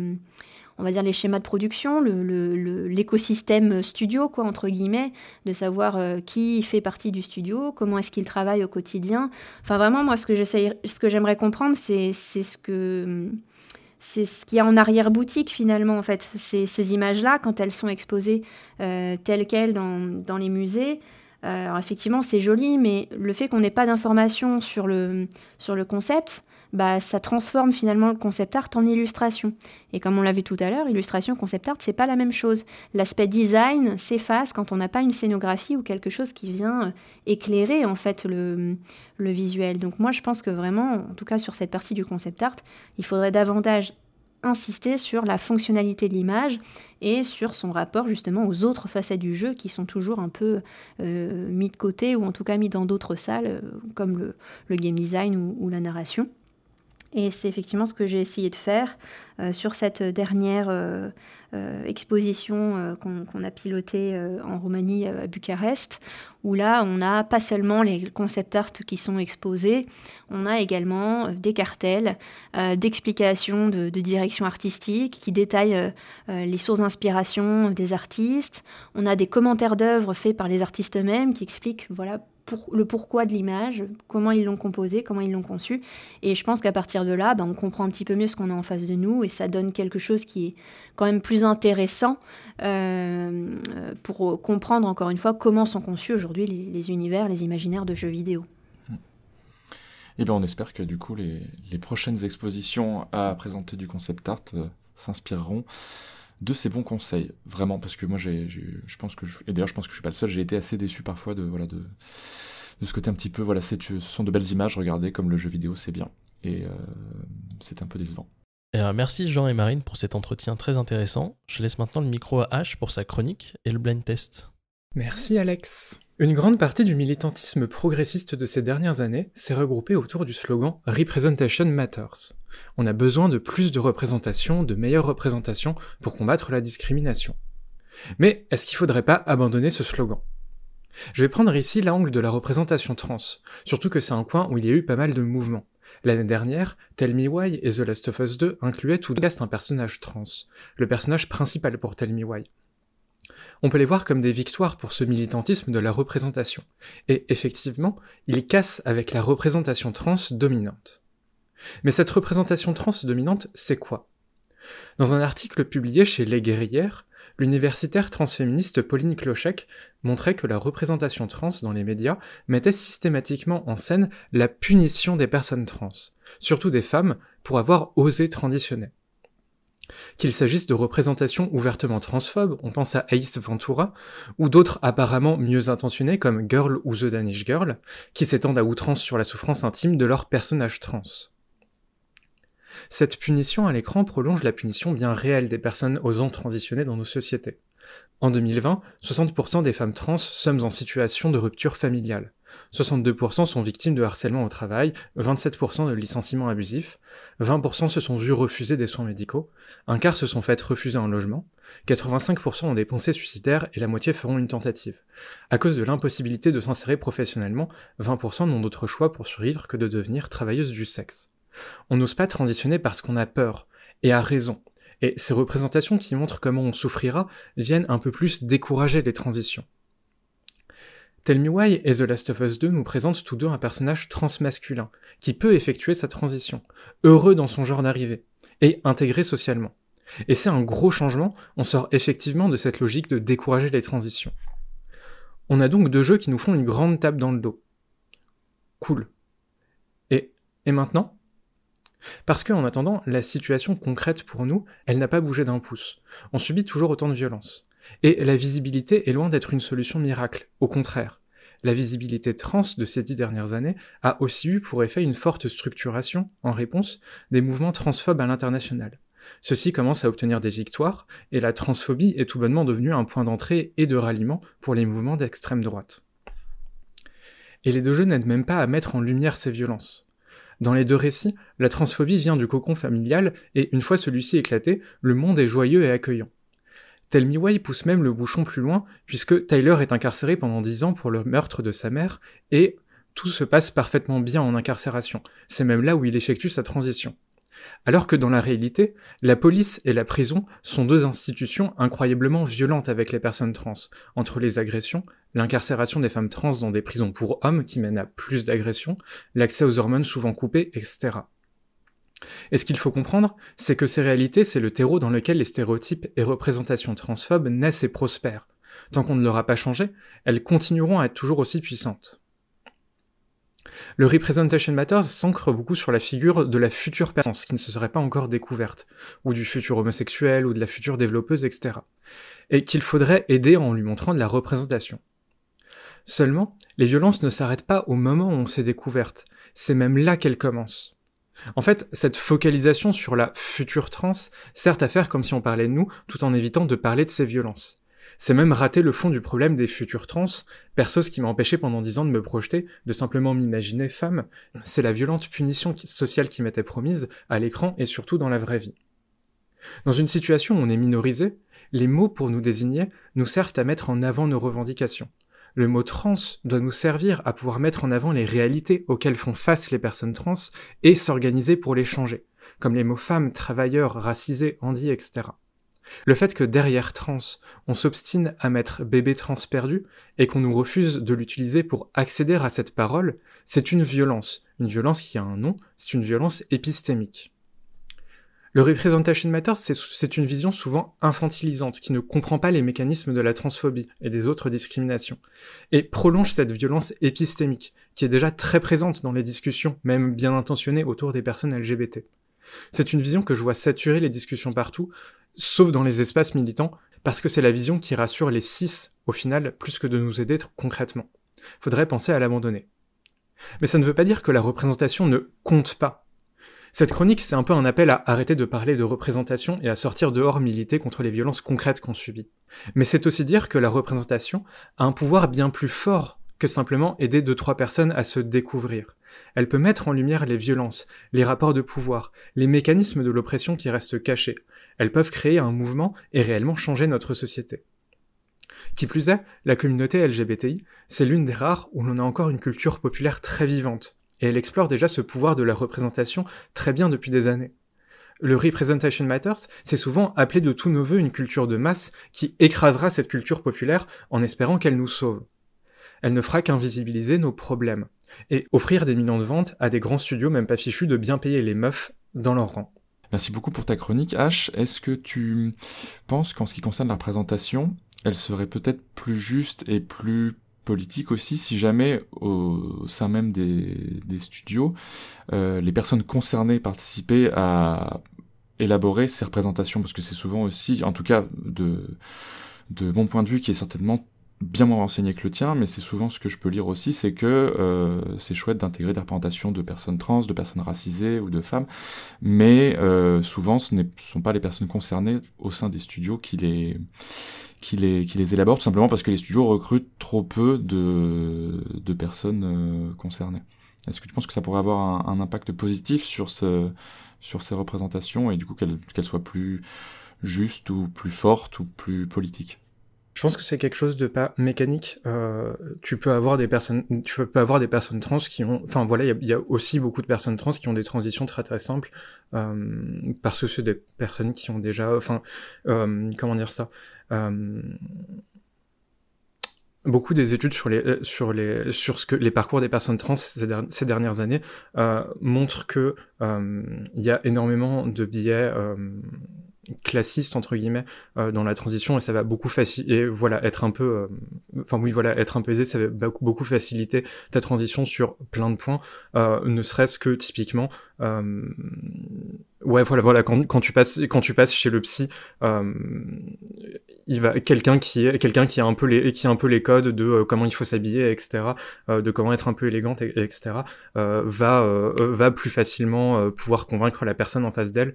on va dire les schémas de production, l'écosystème studio, quoi, entre guillemets, de savoir euh, qui fait partie du studio, comment est-ce qu'il travaille au quotidien. Enfin, vraiment, moi, ce que ce j'aimerais comprendre, c'est ce qu'il y a en arrière-boutique finalement en fait. Ces, images-là, quand elles sont exposées euh, telles quelles dans, les musées, euh, effectivement c'est joli, mais le fait qu'on n'ait pas d'informations sur le concept, bah, ça transforme finalement le concept art en illustration. Et comme on l'a vu tout à l'heure, illustration, concept art, c'est pas la même chose. L'aspect design s'efface quand on n'a pas une scénographie ou quelque chose qui vient euh, éclairer en fait le, le visuel. Donc moi, je pense que vraiment, en tout cas sur cette partie du concept art, il faudrait davantage insister sur la fonctionnalité de l'image et sur son rapport justement aux autres facettes du jeu qui sont toujours un peu euh, mis de côté ou en tout cas mis dans d'autres salles euh, comme le, le game design ou la narration. Et c'est effectivement ce que j'ai essayé de faire euh, sur cette dernière euh, euh, exposition qu'on a pilotée en Roumanie à Bucarest, où là, on n'a pas seulement les concept art qui sont exposés, on a également des cartels d'explications de, direction artistique qui détaillent les sources d'inspiration des artistes. On a des commentaires d'œuvres faits par les artistes eux-mêmes qui expliquent voilà le pourquoi de l'image, comment ils l'ont composé, comment ils l'ont conçu. Et je pense qu'à partir de là, ben, on comprend un petit peu mieux ce qu'on a en face de nous et ça donne quelque chose qui est quand même plus intéressant euh, pour comprendre encore une fois comment sont conçus aujourd'hui les, univers, les imaginaires de jeux vidéo. Et eh bien on espère que du coup les, prochaines expositions à présenter du concept art euh, s'inspireront de ces bons conseils, vraiment, parce que moi, j'ai, je pense que, et d'ailleurs, je pense que je suis pas le seul, j'ai été assez déçu parfois de, voilà, de, de ce côté un petit peu, voilà, c'est, ce sont de belles images, regardez, comme le jeu vidéo, c'est bien. Et euh, c'est un peu décevant. Et merci Jean et Marine pour cet entretien très intéressant. Je laisse maintenant le micro à H pour sa chronique et le blind test. Merci Alex. Une grande partie du militantisme progressiste de ces dernières années s'est regroupée autour du slogan Representation Matters. On a besoin de plus de représentation, de meilleures représentations pour combattre la discrimination. Mais est-ce qu'il faudrait pas abandonner ce slogan? Je vais prendre ici l'angle de la représentation trans, surtout que c'est un coin où il y a eu pas mal de mouvements. L'année dernière, Tell Me Why et The Last of Us 2 incluaient tout de un personnage trans, le personnage principal pour Tell Me Why. On peut les voir comme des victoires pour ce militantisme de la représentation. Et effectivement, ils cassent avec la représentation trans dominante. Mais cette représentation trans dominante, c'est quoi? Dans un article publié chez Les Guerrières, l'universitaire transféministe Pauline Clochec montrait que la représentation trans dans les médias mettait systématiquement en scène la punition des personnes trans, surtout des femmes, pour avoir osé transitionner. Qu'il s'agisse de représentations ouvertement transphobes, on pense à Ace Ventura, ou d'autres apparemment mieux intentionnées comme Girl ou The Danish Girl, qui s'étendent à outrance sur la souffrance intime de leurs personnages trans. Cette punition à l'écran prolonge la punition bien réelle des personnes osant transitionner dans nos sociétés. En 2020, 60% des femmes trans sommes en situation de rupture familiale. 62% sont victimes de harcèlement au travail, 27% de licenciements abusifs, 20% se sont vus refuser des soins médicaux, un quart se sont fait refuser un logement, 85% ont des pensées suicidaires et la moitié feront une tentative. À cause de l'impossibilité de s'insérer professionnellement, 20% n'ont d'autre choix pour survivre que de devenir travailleuses du sexe. On n'ose pas transitionner parce qu'on a peur, et a raison. Et ces représentations qui montrent comment on souffrira viennent un peu plus décourager les transitions. Tell Me Why et The Last of Us 2 nous présentent tous deux un personnage transmasculin, qui peut effectuer sa transition, heureux dans son genre d'arrivée, et intégré socialement. Et c'est un gros changement, on sort effectivement de cette logique de décourager les transitions. On a donc deux jeux qui nous font une grande tape dans le dos. Cool. Et, et maintenant? Parce qu'en attendant, la situation concrète pour nous, elle n'a pas bougé d'un pouce. On subit toujours autant de violence. Et la visibilité est loin d'être une solution miracle, au contraire. La visibilité trans de ces dix dernières années a aussi eu pour effet une forte structuration, en réponse, des mouvements transphobes à l'international. Ceux-ci commencent à obtenir des victoires, et la transphobie est tout bonnement devenue un point d'entrée et de ralliement pour les mouvements d'extrême droite. Et les deux jeux n'aident même pas à mettre en lumière ces violences. Dans les deux récits, la transphobie vient du cocon familial, et une fois celui-ci éclaté, le monde est joyeux et accueillant. Tell Me Why pousse même le bouchon plus loin, puisque Tyler est incarcéré pendant dix ans pour le meurtre de sa mère, et tout se passe parfaitement bien en incarcération. C'est même là où il effectue sa transition. Alors que dans la réalité, la police et la prison sont deux institutions incroyablement violentes avec les personnes trans, entre les agressions, l'incarcération des femmes trans dans des prisons pour hommes qui mènent à plus d'agressions, l'accès aux hormones souvent coupées, etc. Et ce qu'il faut comprendre, c'est que ces réalités, c'est le terreau dans lequel les stéréotypes et représentations transphobes naissent et prospèrent. Tant qu'on ne leur a pas changé, elles continueront à être toujours aussi puissantes. Le Representation Matters s'ancre beaucoup sur la figure de la future personne qui ne se serait pas encore découverte, ou du futur homosexuel, ou de la future développeuse, etc. Et qu'il faudrait aider en lui montrant de la représentation. Seulement, les violences ne s'arrêtent pas au moment où on s'est découverte, c'est même là qu'elles commencent. En fait, cette focalisation sur la future trans sert à faire comme si on parlait de nous, tout en évitant de parler de ces violences. C'est même rater le fond du problème des futurs trans, perso ce qui m'a empêché pendant dix ans de me projeter, de simplement m'imaginer femme, c'est la violente punition sociale qui m'était promise, à l'écran et surtout dans la vraie vie. Dans une situation où on est minorisé, les mots pour nous désigner nous servent à mettre en avant nos revendications. Le mot trans doit nous servir à pouvoir mettre en avant les réalités auxquelles font face les personnes trans et s'organiser pour les changer, comme les mots femmes, travailleurs, racisés, handi, etc. Le fait que derrière trans, on s'obstine à mettre bébé trans perdu et qu'on nous refuse de l'utiliser pour accéder à cette parole, c'est une violence. Une violence qui a un nom, c'est une violence épistémique. Le Representation Matters, c'est une vision souvent infantilisante qui ne comprend pas les mécanismes de la transphobie et des autres discriminations, et prolonge cette violence épistémique, qui est déjà très présente dans les discussions, même bien intentionnées, autour des personnes LGBT. C'est une vision que je vois saturer les discussions partout, sauf dans les espaces militants, parce que c'est la vision qui rassure les six, au final, plus que de nous aider concrètement. Faudrait penser à l'abandonner. Mais ça ne veut pas dire que la représentation ne compte pas. Cette chronique, c'est un peu un appel à arrêter de parler de représentation et à sortir dehors militer contre les violences concrètes qu'on subit. Mais c'est aussi dire que la représentation a un pouvoir bien plus fort que simplement aider deux trois personnes à se découvrir. Elle peut mettre en lumière les violences, les rapports de pouvoir, les mécanismes de l'oppression qui restent cachés. Elles peuvent créer un mouvement et réellement changer notre société. Qui plus est, la communauté LGBTI, c'est l'une des rares où l'on a encore une culture populaire très vivante, et elle explore déjà ce pouvoir de la représentation très bien depuis des années. Le Representation Matters, c'est souvent appelé de tous nos voeux une culture de masse qui écrasera cette culture populaire en espérant qu'elle nous sauve. Elle ne fera qu'invisibiliser nos problèmes, et offrir des millions de ventes à des grands studios même pas fichus de bien payer les meufs dans leur rang. Merci beaucoup pour ta chronique, H. Est-ce que tu penses qu'en ce qui concerne la représentation, elle serait peut-être plus juste et plus politique aussi si jamais au sein même des, studios, euh, les personnes concernées participaient à élaborer ces représentations, parce que c'est souvent aussi, en tout cas de, de mon point de vue, qui est certainement bien moins renseigné que le tien, mais c'est souvent ce que je peux lire aussi, c'est que euh, c'est chouette d'intégrer des représentations de personnes trans, de personnes racisées ou de femmes, mais euh, souvent ce ne sont pas les personnes concernées au sein des studios qui les qui les, qui les élaborent, tout simplement parce que les studios recrutent trop peu de, de personnes euh, concernées. Est-ce que tu penses que ça pourrait avoir un, impact positif sur, ce, sur ces représentations et du coup qu'elles soient plus justes ou plus fortes ou plus politiques? Je pense que c'est quelque chose de pas mécanique. Euh, tu peux avoir des personnes, tu peux avoir des personnes trans qui ont, enfin voilà, il y, a aussi beaucoup de personnes trans qui ont des transitions très très simples euh, parce que c'est des personnes qui ont déjà, enfin, euh, comment dire ça, euh, beaucoup des études sur les euh, sur les sur ce que les parcours des personnes trans ces, dernières années euh, montrent que euh, il y a énormément de biais classistes entre guillemets dans la transition et ça va beaucoup faciliter voilà être un peu enfin oui voilà, être un peu aisé, ça va beaucoup, beaucoup faciliter ta transition sur plein de points, euh, ne serait-ce que typiquement euh, ouais voilà voilà quand, quand tu passes quand tu passes chez le psy euh, il va quelqu'un qui quelqu'un qui a un peu les qui a un peu les codes de euh, comment il faut s'habiller etc euh, de comment être un peu élégante et, etc va va plus facilement pouvoir convaincre la personne en face d'elle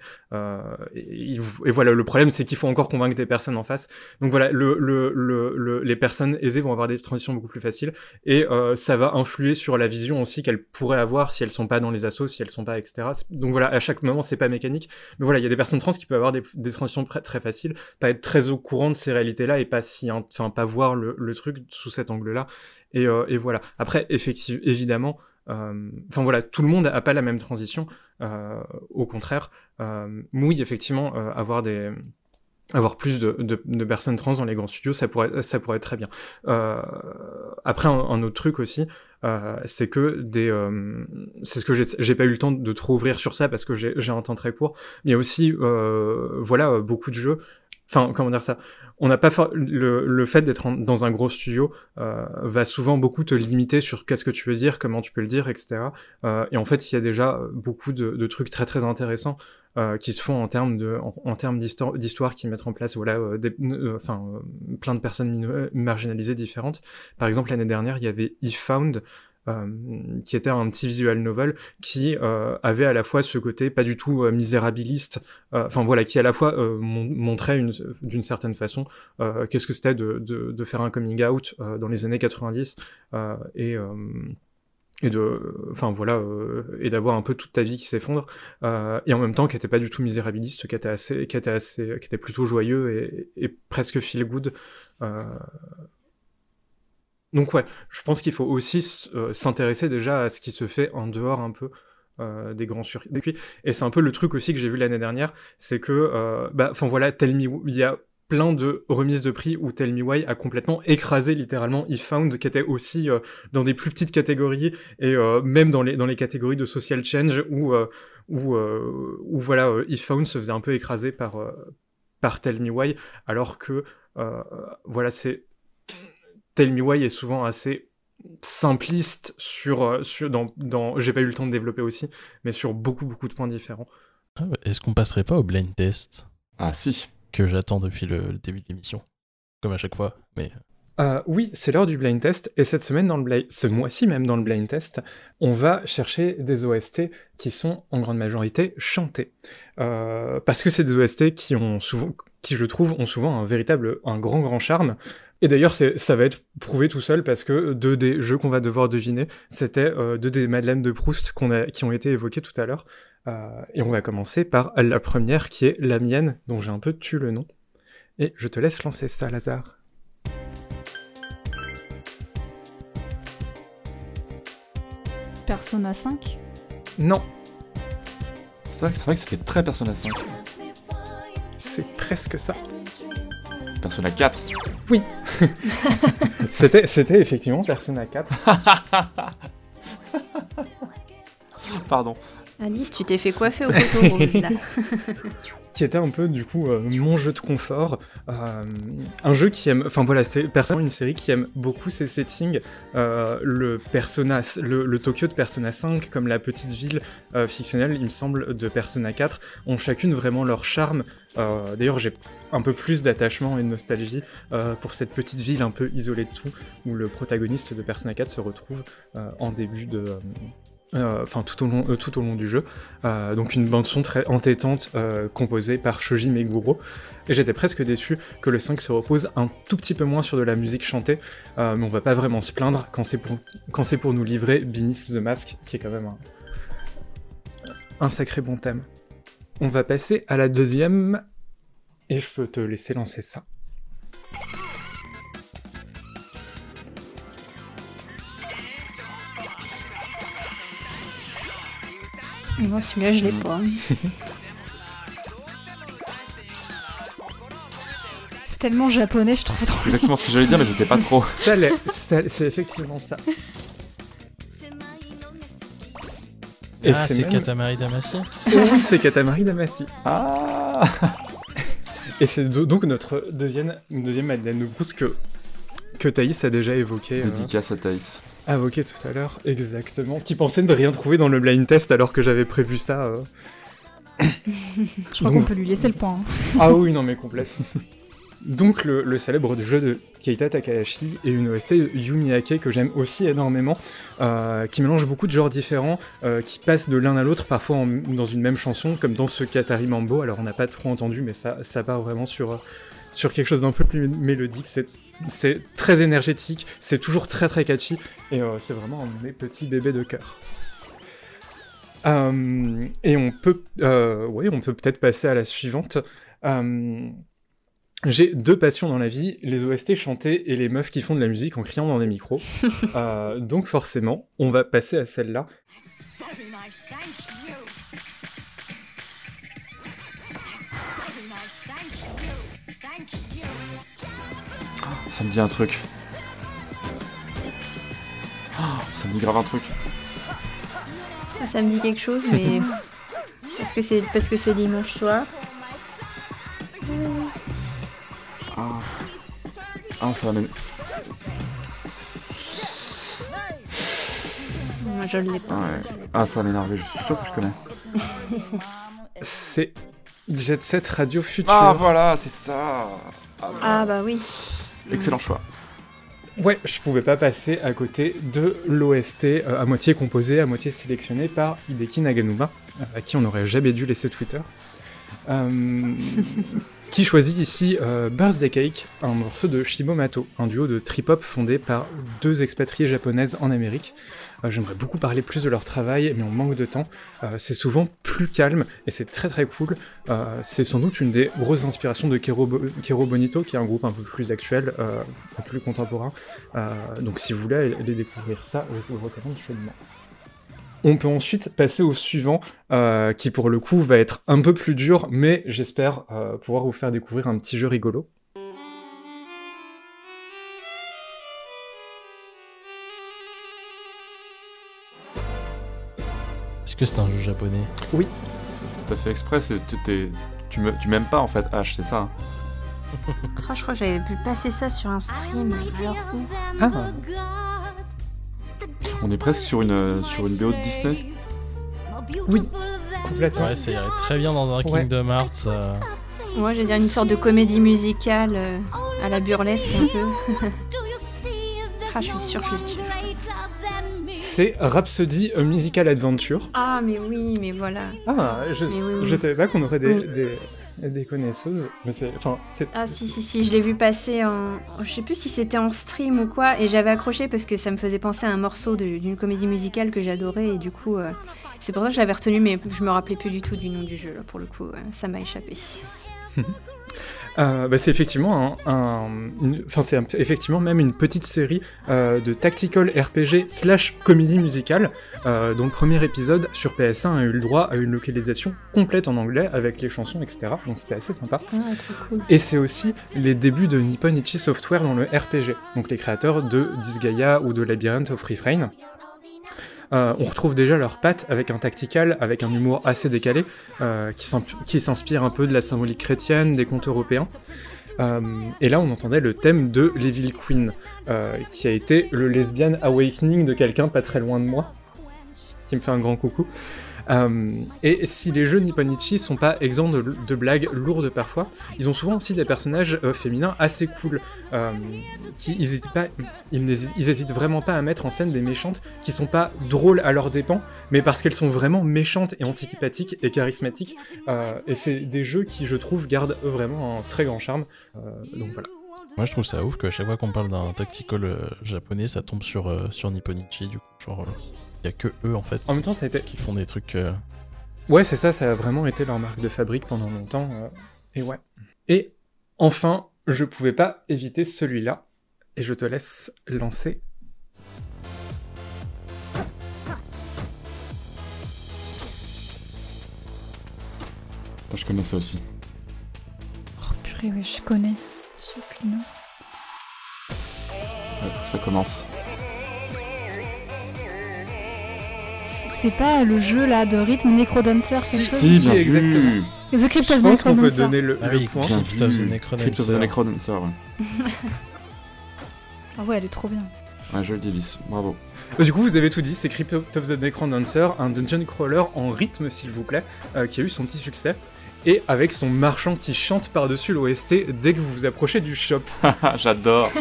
et, voilà le problème c'est qu'il faut encore convaincre des personnes en face. Donc voilà le, le, le, les personnes aisées vont avoir des transitions beaucoup plus faciles et ça va influer sur la vision aussi qu'elles pourraient avoir si elles sont pas dans les assos si elles sont pas etc donc voilà, à chaque moment, c'est pas Mais voilà, il y a des personnes trans qui peuvent avoir des, transitions très, faciles, pas être très au courant de ces réalités-là et pas si, pas voir le, truc sous cet angle-là. Et, euh, voilà. Après, effectivement, évidemment, euh, enfin voilà, tout le monde a pas la même transition. Euh, au contraire, oui, effectivement, avoir plus de, personnes trans dans les grands studios, ça pourrait être très bien. après, un, autre truc aussi, euh, c'est que des, euh, c'est ce que j'ai pas eu le temps de trop ouvrir sur ça parce que j'ai un temps très court, mais il y a aussi, euh, voilà, beaucoup de jeux. Enfin, comment dire ça? On n'a pas le, le fait d'être dans un gros studio va souvent beaucoup te limiter sur qu'est-ce que tu veux dire, comment tu peux le dire, etc. et en fait, il y a déjà beaucoup de, de trucs très très intéressants euh, qui se font en termes de en, termes d'histoire qui mettent en place. Voilà euh, des, euh, enfin plein de personnes marginalisées différentes. Par exemple l'année dernière il y avait If Found qui était un petit visual novel qui avait à la fois ce côté pas du tout misérabiliste, enfin voilà, qui à la fois montrait d'une certaine façon qu'est-ce que c'était de, de, de, faire un coming out dans les années 90 et et de enfin voilà euh, et d'avoir un peu toute ta vie qui s'effondre euh, et en même temps qui était pas du tout misérabiliste qui était assez qui était assez qui était plutôt joyeux et, presque feel good euh... donc ouais je pense qu'il faut aussi euh, s'intéresser déjà à ce qui se fait en dehors un peu euh, des grands circuits et c'est un peu le truc aussi que j'ai vu l'année dernière c'est que bah enfin voilà il y a plein de remises de prix où Tell Me a complètement écrasé littéralement eFound qui était aussi euh, dans des plus petites catégories et euh, même dans les catégories de social change où euh, où, où voilà eFound se faisait un peu écraser par par Tell alors que voilà c'est Tell Me Why est souvent assez simpliste sur sur dans dans j'ai pas eu le temps de développer aussi mais sur beaucoup beaucoup de points différents. Ah est-ce qu'on passerait pas au blind test Ah si que j'attends depuis le, début de l'émission, comme à chaque fois. Mais euh, oui, c'est l'heure du blind test, et cette semaine, dans le blind... ce mois-ci même dans le blind test, on va chercher des OST qui sont en grande majorité chantés. Euh, parce que c'est des OST qui ont souvent, qui je trouve, ont souvent un véritable, un grand grand charme. Et d'ailleurs, ça va être prouvé tout seul parce que deux des jeux qu'on va devoir deviner, c'était euh, deux des Madeleines de Proust qu'on a, qui ont été évoquées tout à l'heure. Euh, et on va commencer par la première qui est la mienne, dont j'ai un peu tué le nom. Et je te laisse lancer ça, Lazare. Persona 5 Non. C'est vrai, vrai, que ça fait très Persona 5. C'est presque ça. Persona 4 Oui <laughs> C'était effectivement Persona 4. Pardon. Alice, tu t'es fait coiffer au poteau rose là. <laughs> qui était un peu du coup euh, mon jeu de confort, euh, un jeu qui aime, enfin voilà, c'est personnellement une série qui aime beaucoup ses settings, euh, le Persona, le, Tokyo de Persona 5 comme la petite ville fictionnelle, il me semble, de Persona 4 ont chacune vraiment leur charme. D'ailleurs, j'ai un peu plus d'attachement et de nostalgie pour cette petite ville un peu isolée de tout, où le protagoniste de Persona 4 se retrouve en début de enfin tout au long euh, tout au long du jeu. Euh, donc une bande son très entêtante composée par Shoji Meguro. Et j'étais presque déçu que le 5 se repose un tout petit peu moins sur de la musique chantée. Mais on va pas vraiment se plaindre quand c'est pour quand c'est pour nous livrer Beneath the Mask qui est quand même un, un sacré bon thème. On va passer à la deuxième. Et je peux te laisser lancer ça Moi, celui-là, je l'ai mm. pas. <laughs> C'est tellement japonais, je trouve. C'est exactement ce que j'allais dire, mais je sais pas trop. <laughs> c'est effectivement ça. Et ah, c'est Katamari Damacy Oui, c'est Katamari Damacy. Ah Et c'est donc notre deuxième, deuxième Madeleine de Brousse que que Thaïs a déjà évoqué. euh, Dédicace à Thaïs. Invoqué tout à l'heure, exactement. Qui pensait ne rien trouver dans le blind test alors que j'avais prévu ça. euh. <laughs> Je crois qu'on peut lui laisser le point. hein. Ah oui, non mais complètement. Donc le, le célèbre jeu de Keita Takahashi et une OST Yumiake que j'aime aussi énormément, euh, qui mélange beaucoup de genres différents, euh, qui passent de l'un à l'autre parfois en- dans une même chanson, comme dans ce Katari Mambo. Alors on n'a pas trop entendu, mais ça, ça part vraiment sur, sur quelque chose d'un peu plus mélodique. C'est c'est très énergétique, c'est toujours très très catchy, et euh, c'est vraiment un de mes petits bébés de cœur. Euh, et on peut, euh, ouais, on peut peut-être passer à la suivante. J'ai deux passions dans la vie, les OST chantés et les meufs qui font de la musique en criant dans des micros. <laughs> Donc forcément, on va passer à celle-là. Ça me dit un truc. Oh, ça me dit grave un truc. Ah, Ça me dit quelque chose, mais <laughs> parce que c'est parce que c'est dimanche soir. Ah, ah ça va Moi, je l'ai pas. Ouais. Ah, ça va m'énerver, je suis sûr que je connais. C'est Jet Set Radio Future. Ah, voilà, c'est ça. Ah, Ah bah oui. Excellent choix. Ouais, je pouvais pas passer à côté de l'OST euh, à moitié composé, à moitié sélectionné par Hideki Naganuma, euh, à qui on n'aurait jamais dû laisser Twitter. Euh, qui choisit ici euh, Birthday Cake, un morceau de Shibomato, un duo de trip-hop fondé par deux expatriées japonaises en Amérique. Euh, J'aimerais beaucoup parler plus de leur travail, mais on manque de temps. Euh, c'est souvent plus calme et c'est très très cool. C'est sans doute une des grosses inspirations de Kero, Bo- Kero Bonito, qui est un groupe un peu plus actuel, un peu plus contemporain. Donc si vous voulez aller découvrir ça, je vous recommande chaudement. On peut ensuite passer au suivant, euh, qui pour le coup va être un peu plus dur, mais j'espère euh, pouvoir vous faire découvrir un petit jeu rigolo. Est-ce que c'est un jeu japonais? Oui. T'as fait exprès, c'est- tu t'es- tu me- tu m'aimes pas en fait, H, c'est ça hein? Je crois que j'avais vu passer ça sur un stream. Alors où Ah. On est presque sur une, sur une BO de Disney. Oui, complètement. Ouais, ça irait très bien dans un Ouais. Kingdom Hearts. euh. Moi, je vais dire une sorte de comédie musicale euh, à la burlesque un peu. <laughs> ah, je suis sûre que je fait. C'est Rhapsody A Musical Adventure. Ah, mais oui, mais voilà. Ah, je, oui, oui. je savais pas qu'on aurait des, Oui. des, des connaisseuses, mais c'est... Enfin, c'est... Ah si si si, je l'ai vu passer en, je sais plus si c'était en stream ou quoi, et j'avais accroché parce que ça me faisait penser à un morceau de- d'une comédie musicale que j'adorais et du coup euh, c'est pour ça que j'avais retenu, mais je me rappelais plus du tout du nom du jeu là, pour le coup, euh, ça m'a échappé. <laughs> Euh, bah, c'est effectivement un, un- une- enfin c'est effectivement même une petite série euh, de tactical RPG slash comédie musicale. Euh, dont le premier épisode sur PS1 a eu le droit à une localisation complète en anglais avec les chansons etc donc c'était assez sympa. Ah, cool. et c'est aussi les débuts de Nippon Ichi Software dans le RPG donc les créateurs de Disgaea ou de Labyrinth of Refrain euh, on retrouve déjà leurs pattes avec un tactical, avec un humour assez décalé, euh, qui s'inspire un peu de la symbolique chrétienne, des contes européens. Euh, et là, on entendait le thème de l'Evil Queen, qui a été le lesbian awakening de quelqu'un pas très loin de moi, qui me fait un grand coucou. Euh, et si les jeux Nipponichi sont pas exempts de, blagues lourdes parfois, ils ont souvent aussi des personnages euh, féminins assez cool, euh, qui ils hésitent pas, ils, ils vraiment pas à mettre en scène des méchantes qui sont pas drôles à leurs dépens, mais parce qu'elles sont vraiment méchantes et antipathiques et charismatiques. Et c'est des jeux qui, je trouve, gardent vraiment un très grand charme. Donc voilà. Moi, je trouve ça ouf qu'à chaque fois qu'on parle d'un tactical japonais, ça tombe sur, sur Nipponichi, du coup. Y a que eux, en fait, En même temps, ça a été. qui font des trucs. euh, Ouais, c'est ça, ça a vraiment été leur marque de fabrique pendant longtemps. euh, et ouais. Et enfin, je pouvais pas éviter celui-là. Et je te laisse lancer. Je connais ça aussi. Oh purée, ouais, je connais. Je sais plus le nom. Ouais, faut que ça commence. C'est pas le jeu là de rythme Necrodancer quelque chose Si, bien exactement. vu The Crypt Je of pense qu'on peut donner le, Ah le oui, point. Crypt of the vu. Necrodancer. Crypt of the Necrodancer, ouais. <laughs> Ah ouais, elle est trop bien. Un jeu délice, bravo. Euh, Du coup, vous avez tout dit, c'est Crypt of the Necrodancer, un dungeon crawler en rythme, s'il vous plaît, euh, qui a eu son petit succès. Et avec son marchand qui chante par-dessus l'OST dès que vous vous approchez du shop. <laughs> J'adore.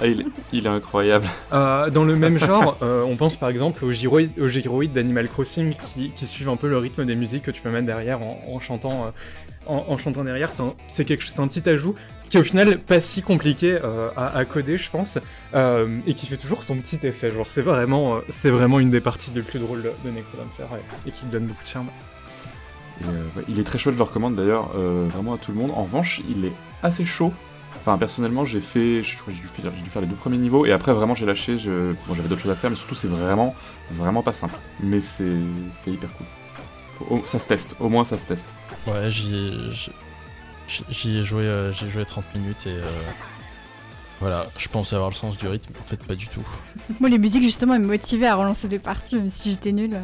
Ah, il, est- il est incroyable. Euh, dans le même genre, euh, on pense par exemple aux gyroïdes, aux d'Animal Crossing qui, qui suivent un peu le rythme des musiques que tu peux mettre derrière en, en chantant, euh, en, en chantant derrière. C'est un, petit ajout qui est au final pas si compliqué euh, à, à coder, je pense, euh, et qui fait toujours son petit effet. Genre, c'est vraiment, euh, c'est vraiment une des parties les plus drôles de, de Necrodancer et, et qui me donne beaucoup de charme. Et, euh, ouais, il est très chouette, je le recommande d'ailleurs euh, vraiment à tout le monde. En revanche, il est assez chaud. Enfin, personnellement, j'ai fait, je crois que j'ai dû, faire- j'ai dû faire les deux premiers niveaux et après vraiment j'ai lâché. Je... Bon, j'avais d'autres choses à faire, mais surtout c'est vraiment, vraiment pas simple. Mais c'est, c'est hyper cool. Faut- oh, ça se teste, au moins ça se teste. Ouais, j'y ai, j'y- j'y ai joué, euh, j'ai joué 30 minutes et euh, voilà, je pensais avoir le sens du rythme, en fait pas du tout. <laughs> Moi, les musiques, justement, elles me motivaient à relancer des parties, même si j'étais nulle.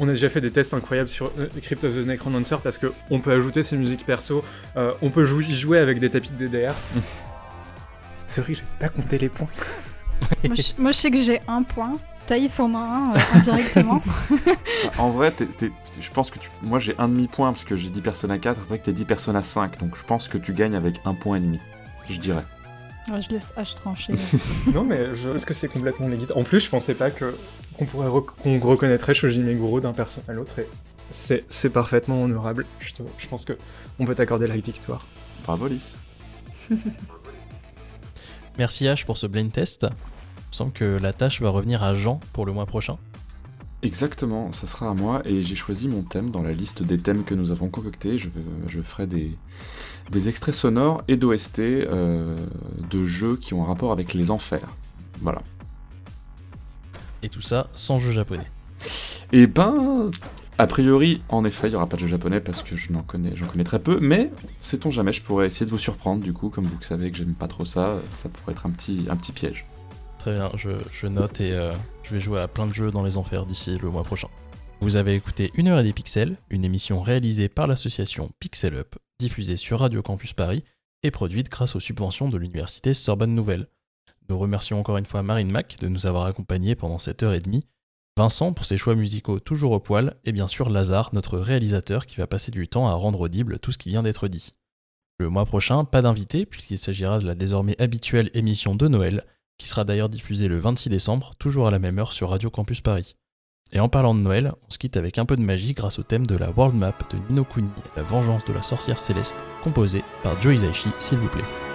On a déjà fait des tests incroyables sur euh, Crypt of the Necrodancer parce que on peut ajouter ses musiques perso, euh, on peut jou- y jouer avec des tapis de DDR. <laughs> c'est vrai que j'ai pas compté les points. <laughs> moi, je, moi, je sais que j'ai un point. Thaïs en a un euh, <laughs> indirectement. En vrai, je pense que tu... moi j'ai un demi-point parce que j'ai 10 personnes à 4, après que t'es 10 personnes à 5, donc je pense que tu gagnes avec un point et demi, je dirais. Ouais, je laisse H trancher. non mais je pense que c'est complètement légitime. En plus, je pensais pas que qu'on pourrait rec- qu'on reconnaîtrait Shoji Meguro d'un personne à l'autre et c'est c'est parfaitement honorable. Je, te- je pense que on peut t'accorder la victoire. Bravo Lys. <laughs> Merci H pour ce blind test. Il me semble que la tâche va revenir à Jean pour le mois prochain. Exactement, ça sera à moi et j'ai choisi mon thème dans la liste des thèmes que nous avons concoctés. Je, ferai des, des extraits sonores et d'OST euh, de jeux qui ont un rapport avec les enfers. Voilà. Et tout ça sans jeu japonais. Et ben, a priori, en effet, il n'y aura pas de jeu japonais parce que je n'en connais, j'en connais très peu, mais sait-on jamais, je pourrais essayer de vous surprendre du coup, comme vous savez que j'aime pas trop ça, ça pourrait être un petit, un petit piège. Très bien, je, je note et euh, je vais jouer à plein de jeux dans les enfers d'ici le mois prochain. Vous avez écouté Une heure et des pixels, une émission réalisée par l'association Pixel Up, diffusée sur Radio Campus Paris et produite grâce aux subventions de l'université Sorbonne Nouvelle. Nous remercions encore une fois Marine Mac de nous avoir accompagnés pendant cette heure et demie, Vincent pour ses choix musicaux toujours au poil, et bien sûr Lazare, notre réalisateur qui va passer du temps à rendre audible tout ce qui vient d'être dit. Le mois prochain, pas d'invité, puisqu'il s'agira de la désormais habituelle émission de Noël, qui sera d'ailleurs diffusée le 26 décembre, toujours à la même heure sur Radio Campus Paris. Et en parlant de Noël, on se quitte avec un peu de magie grâce au thème de la World Map de Nino Kuni, La vengeance de la sorcière céleste, composé par Joe Hisaishi, s'il vous plaît.